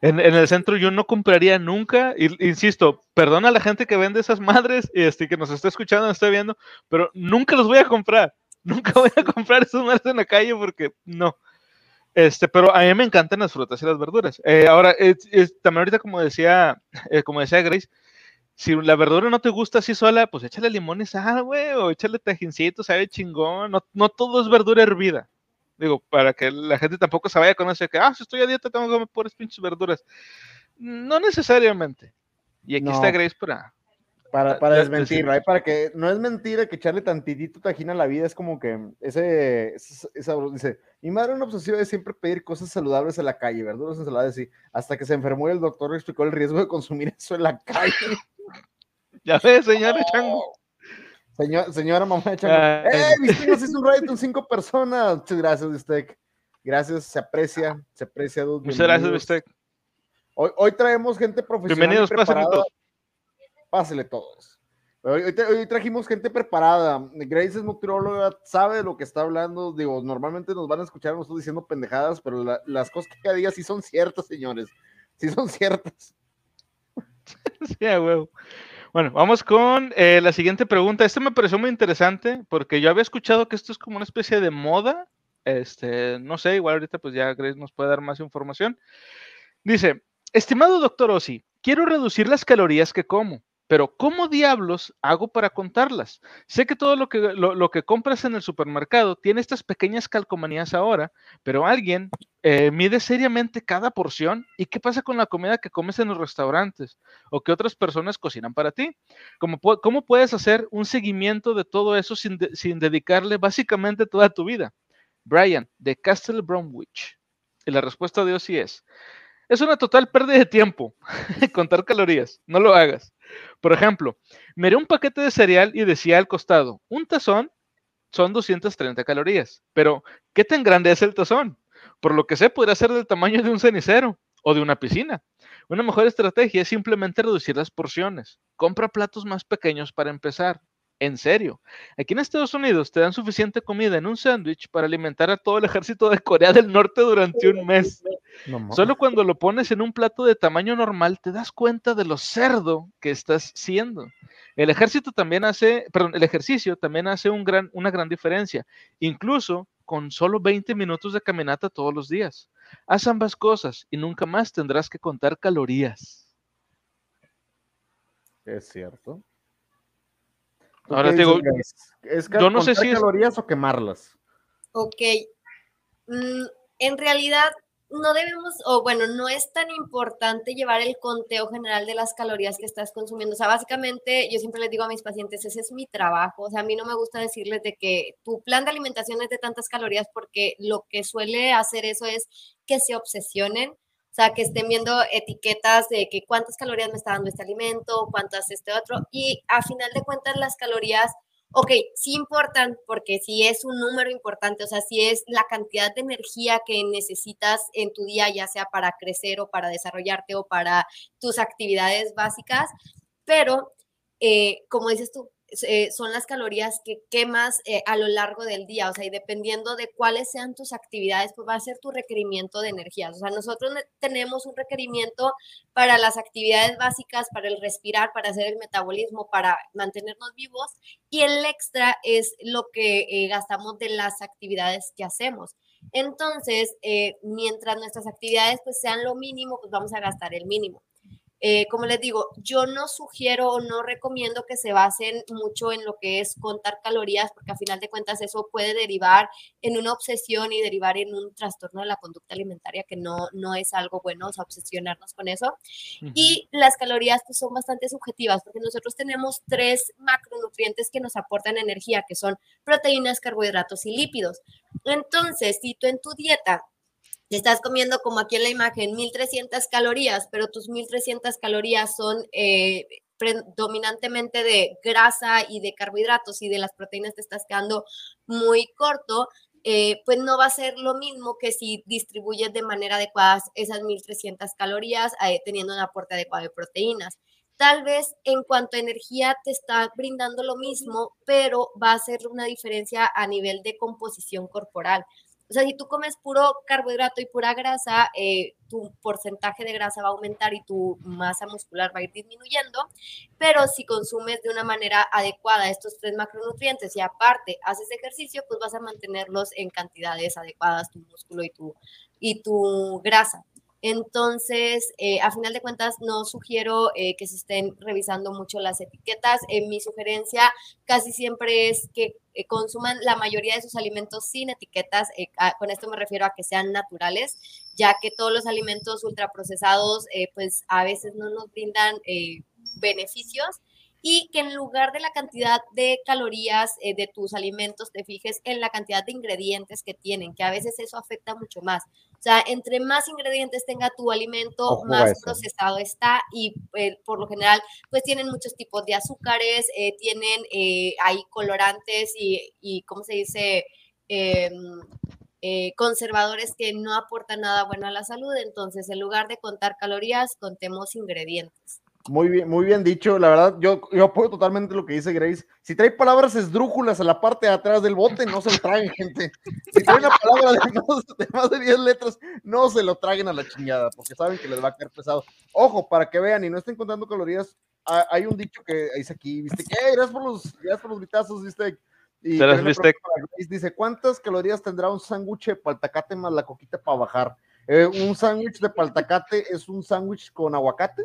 En, en el centro yo no compraría nunca. Insisto, perdona a la gente que vende esas madres y este, que nos está escuchando, nos está viendo, pero nunca los voy a comprar. Nunca voy a comprar esas madres en la calle porque no. Este, pero a mí me encantan las frutas y las verduras. Eh, ahora, es- también ahorita como decía, eh, como decía Grace, si la verdura no te gusta así sola, pues échale limón y sal, güey, o échale tajincito, sabe chingón. No, no todo es verdura hervida. Digo, para que la gente tampoco se vaya con eso de que, ah, si estoy a dieta, tengo que comer puras pinches verduras. No necesariamente. Y aquí está. Grace para. Para, para Ya- desmentirlo, ¿eh? para que no es mentira que echarle tantitito tajín a la vida, es como que ese, esa, dice, mi madre una obsesiva de siempre pedir cosas saludables en la calle, verduras, ensaladas, y hasta que se enfermó y el doctor explicó el riesgo de consumir eso en la calle. Ya ves, señora Chango. Señor, señora mamá de Chango, Ay. ¡eh! Viste, nos hizo un raid con cinco personas. Muchas gracias, usted. Gracias, se aprecia, se aprecia. Dude, Muchas gracias. Bistec. Hoy, hoy traemos gente profesional. Bienvenidos, pásenle todos. Pásele todos. Hoy, hoy tra- hoy trajimos gente preparada. Grace es nutrióloga, sabe de lo que está hablando. Digo, normalmente nos van a escuchar nosotros diciendo pendejadas, pero la- las cosas que ella diga sí son ciertas, señores. Sí son ciertas. Sí, huevo. Bueno, vamos con eh, la siguiente pregunta. Este me pareció muy interesante porque yo había escuchado que esto es como una especie de moda. Este, no sé, igual ahorita pues ya Grace nos puede dar más información. Dice, estimado doctor Ossi, quiero reducir las calorías que como, pero ¿cómo diablos hago para contarlas? Sé que todo lo que, lo, que compras en el supermercado tiene estas pequeñas calcomanías ahora, pero alguien eh, mide seriamente cada porción y qué pasa con la comida que comes en los restaurantes o que otras personas cocinan para ti. ¿Cómo, pu- cómo puedes hacer un seguimiento de todo eso sin, sin dedicarle básicamente toda tu vida? Brian, de Castle Bromwich. Y la respuesta de Ozzy es, es una total pérdida de tiempo contar calorías, no lo hagas. Por ejemplo, miré un paquete de cereal y decía al costado, un tazón son 230 calorías, pero ¿qué tan grande es el tazón? Por lo que sé, podría ser del tamaño de un cenicero o de una piscina. Una mejor estrategia es simplemente reducir las porciones. Compra platos más pequeños para empezar. En serio, aquí en Estados Unidos te dan suficiente comida en un sándwich para alimentar a todo el ejército de Corea del Norte durante un mes. Solo cuando lo pones en un plato de tamaño normal te das cuenta de lo cerdo que estás siendo. El ejército también hace, perdón, el ejercicio también hace un gran, una gran diferencia, incluso con solo 20 minutos de caminata todos los días. Haz ambas cosas y nunca más tendrás que contar calorías. Es cierto. ¿Tú Ahora te digo? ¿Es yo no sé si es- calorías o quemarlas? Ok. Mm, en realidad, no debemos, o bueno, no es tan importante llevar el conteo general de las calorías que estás consumiendo. O sea, básicamente, yo siempre les digo a mis pacientes, ese es mi trabajo. O sea, a mí no me gusta decirles de que tu plan de alimentación es de tantas calorías porque lo que suele hacer eso es que se obsesionen. Sea, que estén viendo etiquetas de que cuántas calorías me está dando este alimento, cuántas este otro. Y a final de cuentas, las calorías ok, sí importan, porque si es un número importante, o sea, si es la cantidad de energía que necesitas en tu día, ya sea para crecer o para desarrollarte o para tus actividades básicas, pero eh, como dices tú, eh, son las calorías que quemas eh, a lo largo del día, o sea, y dependiendo de cuáles sean tus actividades, pues va a ser tu requerimiento de energías. O sea, nosotros ne- tenemos un requerimiento para las actividades básicas, para el respirar, para hacer el metabolismo, para mantenernos vivos, y el extra es lo que eh, gastamos de las actividades que hacemos. Entonces, mientras nuestras actividades pues sean lo mínimo, pues vamos a gastar el mínimo. Eh, como les digo, yo no sugiero o no recomiendo que se basen mucho en lo que es contar calorías, porque a final de cuentas eso puede derivar en una obsesión y derivar en un trastorno de la conducta alimentaria, que no, no es algo bueno, o sea, obsesionarnos con eso. Y las calorías pues, son bastante subjetivas, porque nosotros tenemos tres macronutrientes que nos aportan energía, que son proteínas, carbohidratos y lípidos. Entonces, si tú en tu dieta te estás comiendo como aquí en la imagen 1300 calorías, pero tus 1300 calorías son eh, predominantemente de grasa y de carbohidratos y de las proteínas te estás quedando muy corto, eh, pues no va a ser lo mismo que si distribuyes de manera adecuada esas 1300 calorías eh, teniendo un aporte adecuado de proteínas. Tal vez en cuanto a energía te está brindando lo mismo, pero va a ser una diferencia a nivel de composición corporal. O sea, si tú comes puro carbohidrato y pura grasa, eh, tu porcentaje de grasa va a aumentar y tu masa muscular va a ir disminuyendo. Pero si consumes de una manera adecuada estos tres macronutrientes y aparte haces ejercicio, pues vas a mantenerlos en cantidades adecuadas, tu músculo y tu, y tu grasa. Entonces, eh, a final de cuentas, no sugiero eh, que se estén revisando mucho las etiquetas. En mi sugerencia casi siempre es que eh, consuman la mayoría de sus alimentos sin etiquetas. eh, con esto me refiero a que sean naturales, ya que todos los alimentos ultraprocesados, eh, pues a veces no nos brindan eh, beneficios y que en lugar de la cantidad de calorías eh, de tus alimentos te fijes en la cantidad de ingredientes que tienen, que a veces eso afecta mucho más. O sea, entre más ingredientes tenga tu alimento, Ojo más eso. procesado está y eh, por lo general pues tienen muchos tipos de azúcares, eh, tienen eh, ahí colorantes y, y, ¿cómo se dice? Em, eh, conservadores que no aportan nada bueno a la salud. Entonces, en lugar de contar calorías, contemos ingredientes. Muy bien, muy bien dicho. La verdad, yo, yo apoyo totalmente lo que dice Grace. Si trae palabras esdrújulas a la parte de atrás del bote, no se lo traguen, gente. Si trae una palabra de más, de más de 10 letras, no se lo traguen a la chingada, porque saben que les va a caer pesado. Ojo, para que vean y no estén contando calorías, ha- hay un dicho que dice aquí, viste, que "Ey, gracias por los, gracias por los gritazos, viste. Y Grace, Dice, ¿cuántas calorías tendrá un sándwich de paltacate más la coquita para bajar? Eh, un sándwich de paltacate es un sándwich con aguacate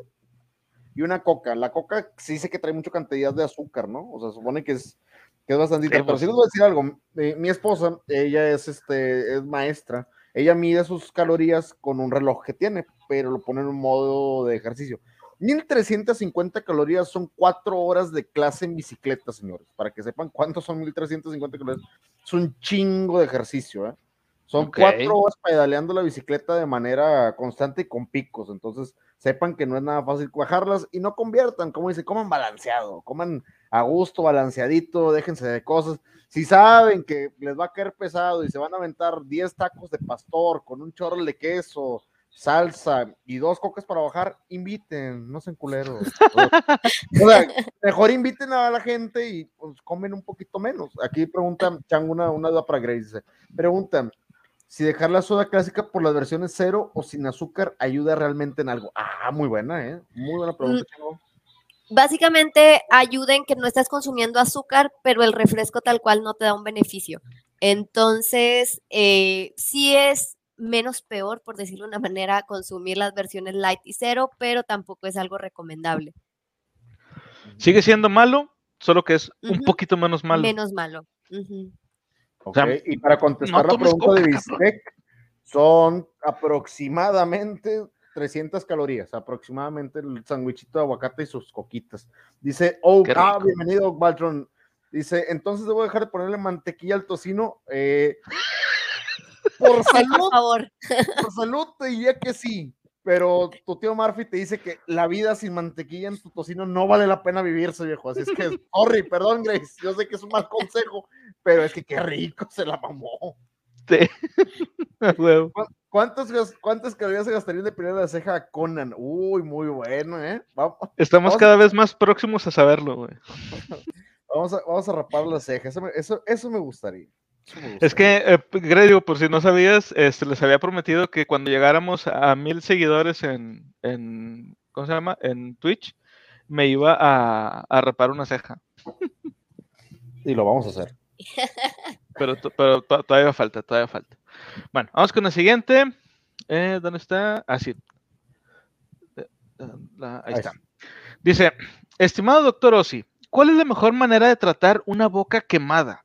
y una coca. La coca sí dice que trae mucha cantidad de azúcar, ¿no? O sea, supone que es, que es bastante. Sí, pero pues. sí les voy a decir algo. eh, mi esposa, ella es, este, es maestra. Ella mide sus calorías con un reloj que tiene, pero lo pone en un modo de ejercicio. 1350 calorías son cuatro horas de clase en bicicleta, señores. Para que sepan cuántos son 1350 calorías. Es un chingo de ejercicio, ¿eh? Son cuatro horas pedaleando la bicicleta de manera constante y con picos. Entonces, sepan que no es nada fácil bajarlas y no conviertan, como dice, coman balanceado, coman a gusto, balanceadito, déjense de cosas. Si saben que les va a caer pesado y se van a aventar 10 tacos de pastor con un chorro de queso, salsa y dos cocas para bajar, inviten, no sean culeros. O sea, mejor inviten a la gente y pues comen un poquito menos. Aquí preguntan, Chang, una, una duda para Grace. Preguntan, si dejar la soda clásica por las versiones cero o sin azúcar ayuda realmente en algo. Ah, muy buena, ¿eh? Muy buena pregunta, Chango. Básicamente ayuda en que no estás consumiendo azúcar, pero el refresco tal cual no te da un beneficio. Entonces, eh, sí es menos peor, por decirlo de una manera, consumir las versiones light y cero, pero tampoco es algo recomendable. Sigue siendo malo, solo que es un poquito menos malo. Menos malo. Sea, y para contestar no la pregunta de coca. Bistec, son aproximadamente 300 calorías, aproximadamente el sandwichito de aguacate y sus coquitas. Dice, oh, ah, bienvenido, Baltron. Dice, entonces debo dejar de ponerle mantequilla al tocino. Eh, por Por salud, favor. por salud te diría que sí, pero tu tío Murphy te dice que la vida sin mantequilla en tu tocino no vale la pena vivirse, viejo. Así es que, sorry, perdón, Grace, yo sé que es un mal consejo, pero es que qué rico se la mamó. Sí. ¿Cu- ¿Cuántas, gas- ¿Cuántas calorías se gastarían de primera la ceja a Conan? Uy, muy bueno, ¿eh? Vamos, Estamos Vamos- cada vez más próximos a saberlo, güey. vamos, a, vamos a rapar la ceja. Eso me, eso, eso me gustaría. Es que, eh, por si no sabías, este, les había prometido que cuando llegáramos a mil seguidores en, en, ¿cómo se llama? En Twitch, me iba a, a rapar una ceja. Y lo vamos a hacer. Pero, pero to- todavía falta, todavía falta. Bueno, vamos con el siguiente. Eh, ¿Dónde está? Ah, sí. Eh, eh, la- ahí Ahí está. Dice, estimado doctor Ossi, ¿cuál es la mejor manera de tratar una boca quemada?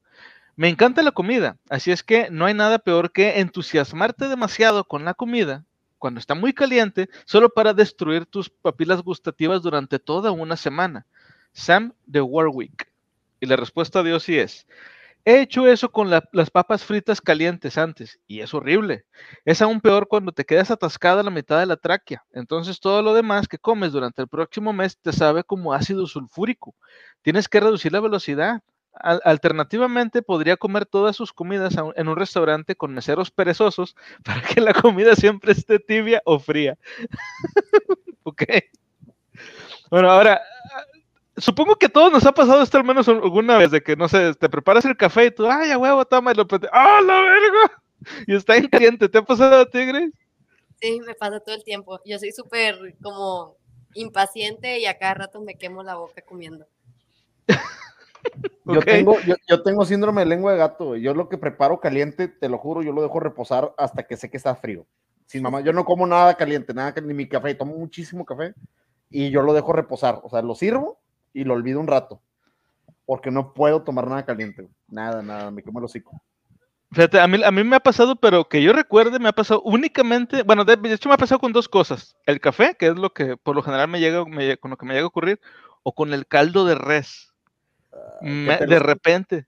Me encanta la comida, así es que no hay nada peor que entusiasmarte demasiado con la comida cuando está muy caliente, solo para destruir tus papilas gustativas durante toda una semana. Sam de Warwick. Y la respuesta de Ossi es, He hecho eso con la- las papas fritas calientes antes y es horrible. Es aún peor cuando te quedas atascada la mitad de la tráquea. Entonces todo lo demás que comes durante el próximo mes te sabe como ácido sulfúrico. Tienes que reducir la velocidad. Al- alternativamente podría comer todas sus comidas en un restaurante con meseros perezosos para que la comida siempre esté tibia o fría. ok. Bueno, ahora, supongo que a todos nos ha pasado esto al menos alguna vez, de que, no sé, te preparas el café y tú, ay, a huevo, toma, y lo ¡ah, la verga! Y está en caliente. ¿Te ha pasado a ti, Grace? Sí, me pasa todo el tiempo. Yo soy súper como impaciente y a cada rato me quemo la boca comiendo. Yo, tengo, yo, yo tengo síndrome de lengua de gato. Yo lo que preparo caliente, te lo juro, yo lo dejo reposar hasta que sé que está frío. Sin mamá, yo no como nada caliente, nada ni mi café, tomo muchísimo café y yo lo dejo reposar. O sea, lo sirvo y lo olvido un rato. Porque no puedo tomar nada caliente. Nada, nada, me quemo el hocico. Fíjate, a mí, a mí me ha pasado, pero que yo recuerde, me ha pasado únicamente, bueno, de, de hecho me ha pasado con dos cosas. El café, que es lo que por lo general me llega, me- con lo que me llega a ocurrir, o con el caldo de res. De repente.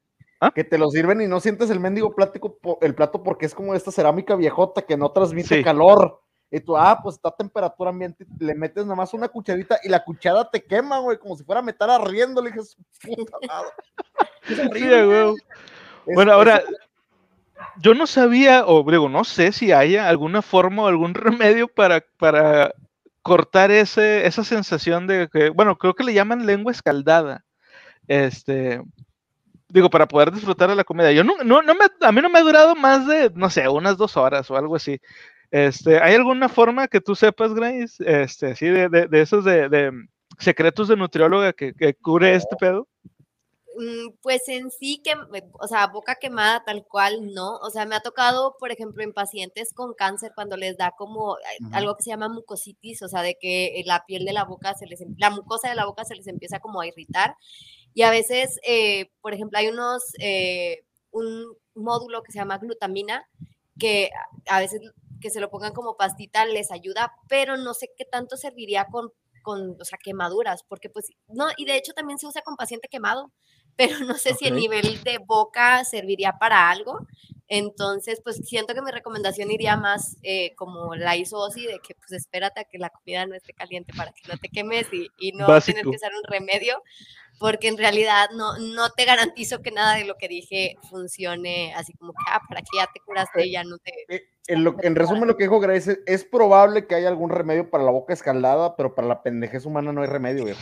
Que te lo sirven y no sientes el mendigo plático, el plato porque es como esta cerámica viejota que no transmite Sí. calor. Y tú, ah, pues está a temperatura ambiente, le metes nada más una cucharita y la cuchara te quema, güey, como si fuera metal ardiendo, le dije, "Su puta madre". Bueno, ahora, yo no sabía, o digo, no sé si haya alguna forma o algún remedio para, para cortar ese, esa sensación de que, bueno, creo que le llaman lengua escaldada. Este, digo, para poder disfrutar de la comida. Yo no, no, no me, a mí no me ha durado más de, no sé, unas dos horas o algo así. Este, ¿hay alguna forma que tú sepas, Grace, este, sí, de, de, de esos de, de, secretos de nutrióloga que, que cure este pedo? Mm, pues en sí, que, o sea, boca quemada tal cual, no. O sea, me ha tocado, por ejemplo, en pacientes con cáncer cuando les da como algo que se llama mucositis, o sea, de que la piel de la boca se les, em, la mucosa de la boca se les empieza como a irritar. Y a veces, eh, por ejemplo, hay unos, eh, un módulo que se llama glutamina, que a veces que se lo pongan como pastita les ayuda, pero no sé qué tanto serviría con con, o sea, quemaduras, porque pues, no, y de hecho también se usa con paciente quemado, pero no sé si a nivel de boca serviría para algo. Entonces, pues siento que mi recomendación iría más eh, como la hizo Osi, de que pues espérate a que la comida no esté caliente para que no te quemes y, y no tener que usar un remedio, porque en realidad no, no te garantizo que nada de lo que dije funcione así como que, ah, para que ya te curaste y ya no te... En, lo, en resumen, lo que dijo Grace, es probable que haya algún remedio para la boca escaldada, pero para la pendejez humana no hay remedio, viejo.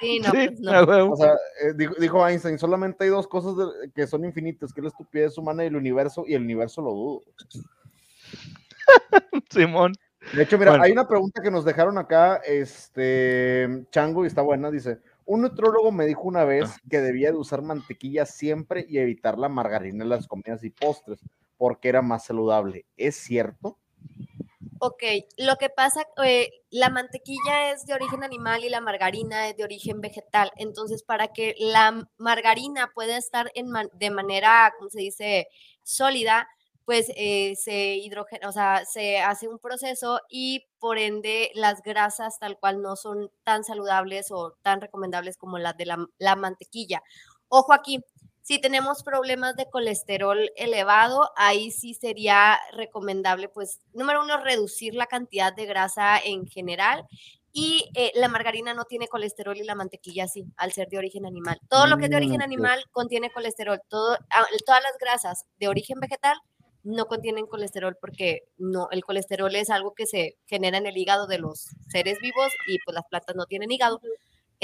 Sí, no, pues no. O sea, eh, dijo, dijo, Einstein, solamente hay dos cosas de, que son infinitas, que es la estupidez humana y el universo, y el universo lo dudo. Simón. De hecho, mira, bueno. hay una pregunta que nos dejaron acá, este, Chango, y está buena, dice, un nutrólogo me dijo una vez que debía de usar mantequilla siempre y evitar la margarina en las comidas y postres porque era más saludable. ¿Es cierto? Ok, lo que pasa, eh, la mantequilla es de origen animal y la margarina es de origen vegetal. Entonces, para que la margarina pueda estar de manera, ¿cómo se dice?, sólida, pues eh, se hidrogena, o sea, se hace un proceso y por ende las grasas tal cual no son tan saludables o tan recomendables como las de la, la mantequilla. Ojo aquí, si tenemos problemas de colesterol elevado, ahí sí sería recomendable, pues, número uno, reducir la cantidad de grasa en general. Y eh, la margarina no tiene colesterol y la mantequilla sí, al ser de origen animal. Todo lo que es de origen mm, animal contiene colesterol. Todo, ah, todas las grasas de origen vegetal no contienen colesterol porque no, el colesterol es algo que se genera en el hígado de los seres vivos y pues las plantas no tienen hígado.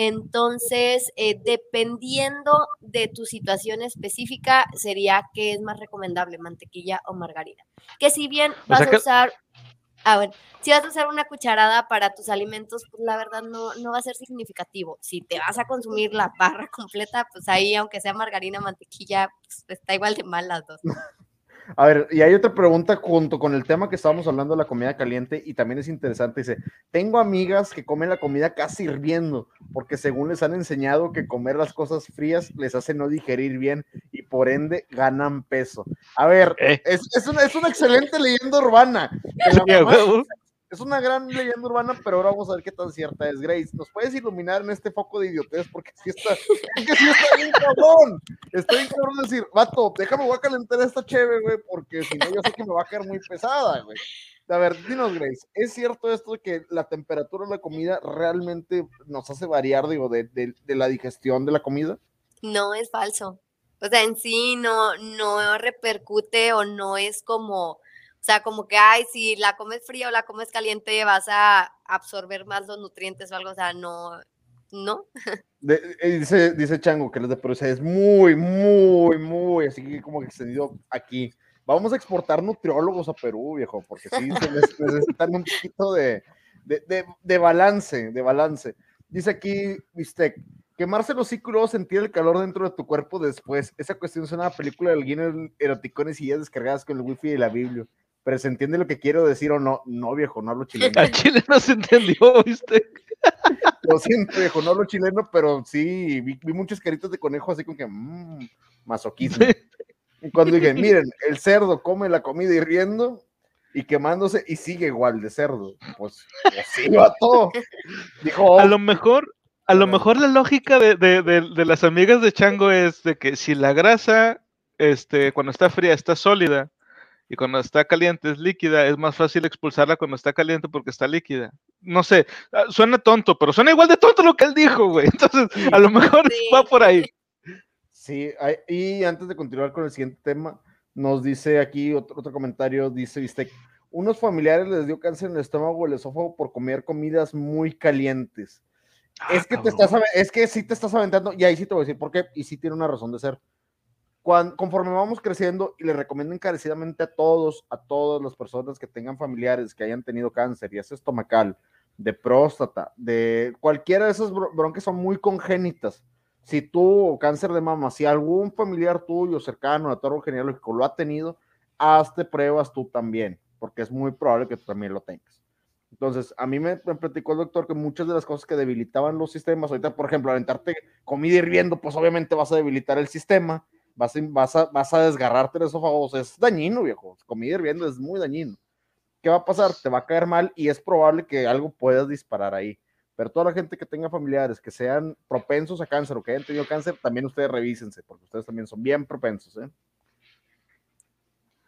Entonces, eh, dependiendo de tu situación específica, sería que es más recomendable, mantequilla o margarina. Que si bien vas a usar, ah, bueno, si vas a usar una cucharada para tus alimentos, pues la verdad no, no va a ser significativo. Si te vas a consumir la barra completa, pues ahí, aunque sea margarina, mantequilla, pues está igual de mal las dos. A ver, y hay otra pregunta junto con el tema que estábamos hablando de la comida caliente y también es interesante. Dice, tengo amigas que comen la comida casi hirviendo porque según les han enseñado que comer las cosas frías les hace no digerir bien y por ende ganan peso. A ver, eh. es, es, una, es, una, excelente leyenda urbana. Es una gran leyenda urbana, pero ahora vamos a ver qué tan cierta es. Grace, ¿nos puedes iluminar en este foco de idiotez? Porque si está, es sí está bien cabrón. Estoy bien cabrón de decir, vato, déjame, voy a calentar esta cheve, güey, porque si no, yo sé que me va a caer muy pesada, güey. A ver, dinos, Grace, ¿es cierto esto de que la temperatura de la comida realmente nos hace variar, digo, de, de, de la digestión de la comida? No, es falso. O sea, en sí no, no repercute o no es como o sea, como que, ay, si la comes fría o la comes caliente, vas a absorber más los nutrientes o algo, o sea, no, ¿no? De, eh, dice, dice Chango que los de Perú es muy, muy, muy, así que como extendido aquí. Vamos a exportar nutriólogos a Perú, viejo, porque sí, se necesitan un poquito de, de, de, balance, de balance. Dice aquí, Bistec, quemarse los círculos, sentir el calor dentro de tu cuerpo después. Esa cuestión es una película de alguien eroticones y ya descargadas con el wifi de la Biblia pero se entiende lo que quiero decir o no. No, viejo, no hablo chileno. A Chile no se entendió, ¿viste? Lo siento, viejo, no hablo chileno, pero sí, vi, vi muchos caritos de conejo así como que, mmm, masoquismo. Y cuando dije, miren, el cerdo come la comida y riendo y quemándose y sigue igual de cerdo. Pues, pues sí, todo. Dijo, a lo mejor, a lo mejor la lógica de, de, de, de, las amigas de Chango es de que si la grasa, este, cuando está fría, está sólida, y cuando está caliente es líquida, es más fácil expulsarla cuando está caliente porque está líquida. No sé, ah, suena tonto, pero suena igual de tonto lo que él dijo, güey. Entonces, a lo mejor sí. va por ahí. Sí, y antes de continuar con el siguiente tema, Nos dice aquí otro, otro comentario, dice Vistec, unos familiares les dio cáncer en el estómago o el esófago por comer comidas muy calientes. Ah, es que te estás, es que sí te estás aventando, y ahí sí te voy a decir por qué, y sí tiene una razón de ser. Conforme vamos creciendo, y le recomiendo encarecidamente a todos, a todas las personas que tengan familiares que hayan tenido cáncer, ya sea estomacal, de próstata, de cualquiera de esas bro- bronquias son muy congénitas. Si tú, cáncer de mama, si algún familiar tuyo cercano a tu árbol genealógico lo ha tenido, hazte pruebas tú también, porque es muy probable que tú también lo tengas. Entonces, a mí me, me platicó el doctor que muchas de las cosas que debilitaban los sistemas, ahorita, por ejemplo, aventarte comida hirviendo, pues obviamente vas a debilitar el sistema, vas a, vas a, vas a desgarrarte el esófago, o sea, es dañino, viejo. Comida hirviendo es muy dañino. ¿Qué va a pasar? Te va a caer mal y es probable que algo puedas disparar ahí. Pero toda la gente que tenga familiares que sean propensos a cáncer o que hayan tenido cáncer, también ustedes revísense, porque ustedes también son bien propensos, ¿eh?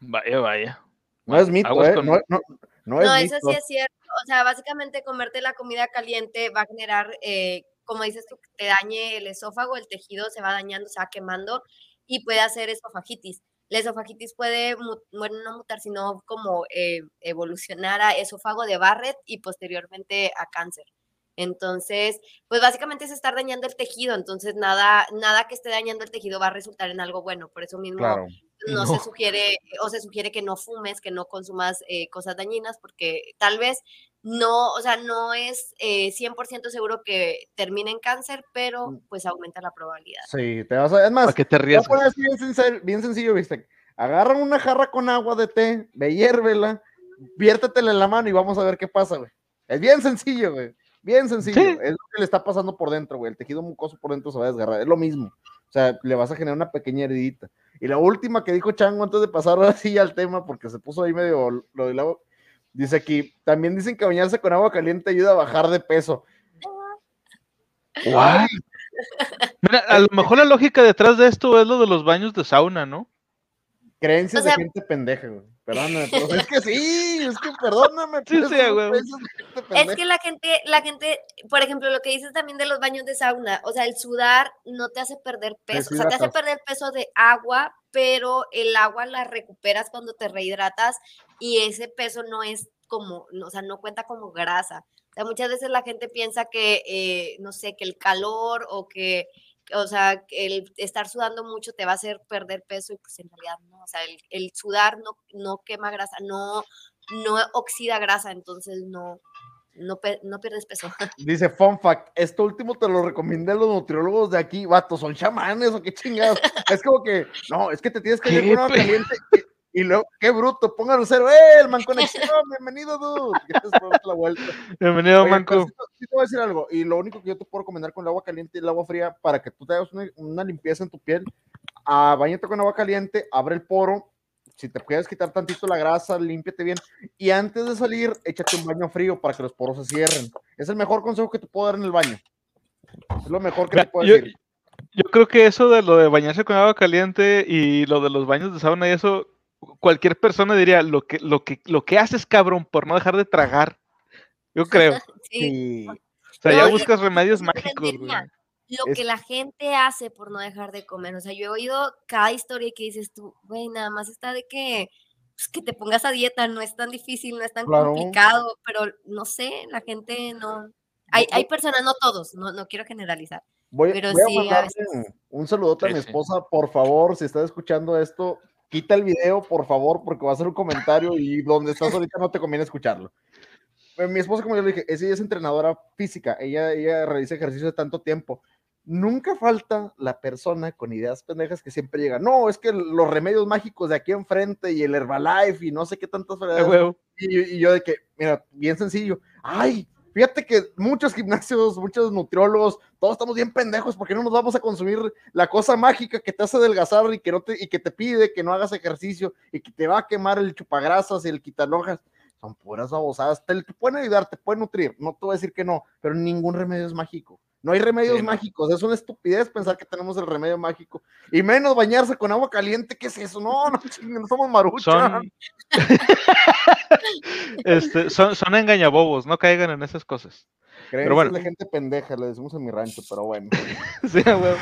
Vaya, vaya. No es mito, Aguas ¿eh? con- No, no, no es No, eso mito. sí es cierto. O sea, básicamente comerte la comida caliente va a generar, eh, como dices tú, que te dañe el esófago, el tejido se va dañando, se va quemando y puede hacer esofagitis. La esofagitis puede, bueno, no mutar, sino como eh, evolucionar a esófago de Barrett y posteriormente a cáncer. Entonces, pues básicamente es estar dañando el tejido, entonces nada, nada que esté dañando el tejido va a resultar en algo bueno. Por eso mismo Claro. no, No. se sugiere o se sugiere que no fumes, que no consumas eh, cosas dañinas, porque tal vez no, o sea, no es eh, 100% seguro que termine en cáncer, pero Mm. pues aumenta la probabilidad. Sí, te vas a. Es más, ¿Para qué te ríes? sencillo, bien sencillo, viste. Agarra una jarra con agua de té, ve hiérvela, viértetela en la mano y vamos a ver qué pasa, güey. Es bien sencillo, güey. Bien sencillo. Sí. Es lo que le está pasando por dentro, güey. El tejido mucoso por dentro se va a desgarrar. Es lo mismo. O sea, le vas a generar una pequeña heridita. Y la última que dijo Chango antes de pasar ahora sí al tema, porque se puso ahí medio lo del agua. Dice aquí, también dicen que bañarse con agua caliente ayuda a bajar de peso. Mira, a lo mejor la lógica detrás de esto es lo de los baños de sauna, ¿no? Creencias O sea- de gente pendeja, güey. Perdóname, pero es que sí, es que perdóname. Sí, sí, güey. Es que la gente, la gente, por ejemplo, lo que dices también de los baños de sauna, o sea, el sudar no te hace perder peso, o sea, te hace perder peso de agua, pero el agua la recuperas cuando te rehidratas y ese peso no es como, no, o sea, no cuenta como grasa. O sea, muchas veces la gente piensa que, eh, no sé, que el calor o que, o sea, que el estar sudando mucho te va a hacer perder peso y pues en realidad no, o sea, el, el sudar no, no quema grasa, no, no oxida grasa, entonces no, no, pe- no pierdes peso. Dice, fun fact, esto último te lo recomendé a los nutriólogos de aquí, vato, son chamanes o qué chingados. es como que, no, es que te tienes que ir ¿Qué con agua caliente. Y, luego, qué bruto, pónganlo cero, ¡eh, el man conexión! Bienvenido, dude. Que te des la vuelta. Bienvenido, Oye, Manco. sí, te- sí te voy a decir algo, y lo único que yo te puedo recomendar con el agua caliente y el agua fría para que tú te hagas una, una limpieza en tu piel, ah, bañate con agua caliente, abre el poro, si te puedes quitar tantito la grasa, límpiate bien, y antes de salir, échate un baño frío para que los poros se cierren. Es el mejor consejo que te puedo dar en el baño. Es lo mejor que Mira, te puedo yo, decir. yo creo que eso de lo de bañarse con agua caliente y lo de los baños de sauna y eso, cualquier persona diría, lo que, lo que, lo que haces, cabrón, por no dejar de tragar. Yo creo. Sí. Sí. O sea, No, ya buscas remedios mágicos, güey. Lo Es- que la gente hace por no dejar de comer. O sea, yo he oído cada historia que dices tú, güey, nada más está de que, pues, que te pongas a dieta, no es tan difícil, no es tan Claro. complicado, pero no sé, la gente no. Hay, hay personas, no todos, no, no quiero generalizar. Voy, Pero voy a sí, a mandarle veces- un saludote a mi sí. esposa, por favor, si estás escuchando esto, quita el video, por favor, porque va a ser un comentario y donde estás ahorita no te conviene escucharlo. Mi esposa, como yo le dije, es- ella es entrenadora física, ella, ella realiza ejercicio de tanto tiempo. Nunca falta la persona con ideas pendejas que siempre llega. No, es que los remedios mágicos de aquí enfrente y el Herbalife y no sé qué tantas y, y yo de que, mira, bien sencillo. Ay, fíjate que muchos gimnasios, muchos nutriólogos, todos estamos bien pendejos porque no nos vamos a consumir la cosa mágica que te hace adelgazar y que, no te, y que te pide que no hagas ejercicio y que te va a quemar el chupagrasas y el quitarlojas. Son puras babosadas. Te, te pueden ayudar, te pueden nutrir. No te voy a decir que no, pero ningún remedio es mágico. No hay remedios Sí, mágicos. Es una estupidez pensar que tenemos el remedio mágico. Y menos bañarse con agua caliente. ¿Qué es eso? No, no, no somos maruchas. Son, este, son, son engañabobos, no caigan en esas cosas. Creencias bueno. de gente pendeja, le decimos en mi rancho, pero bueno. Sí, a huevo.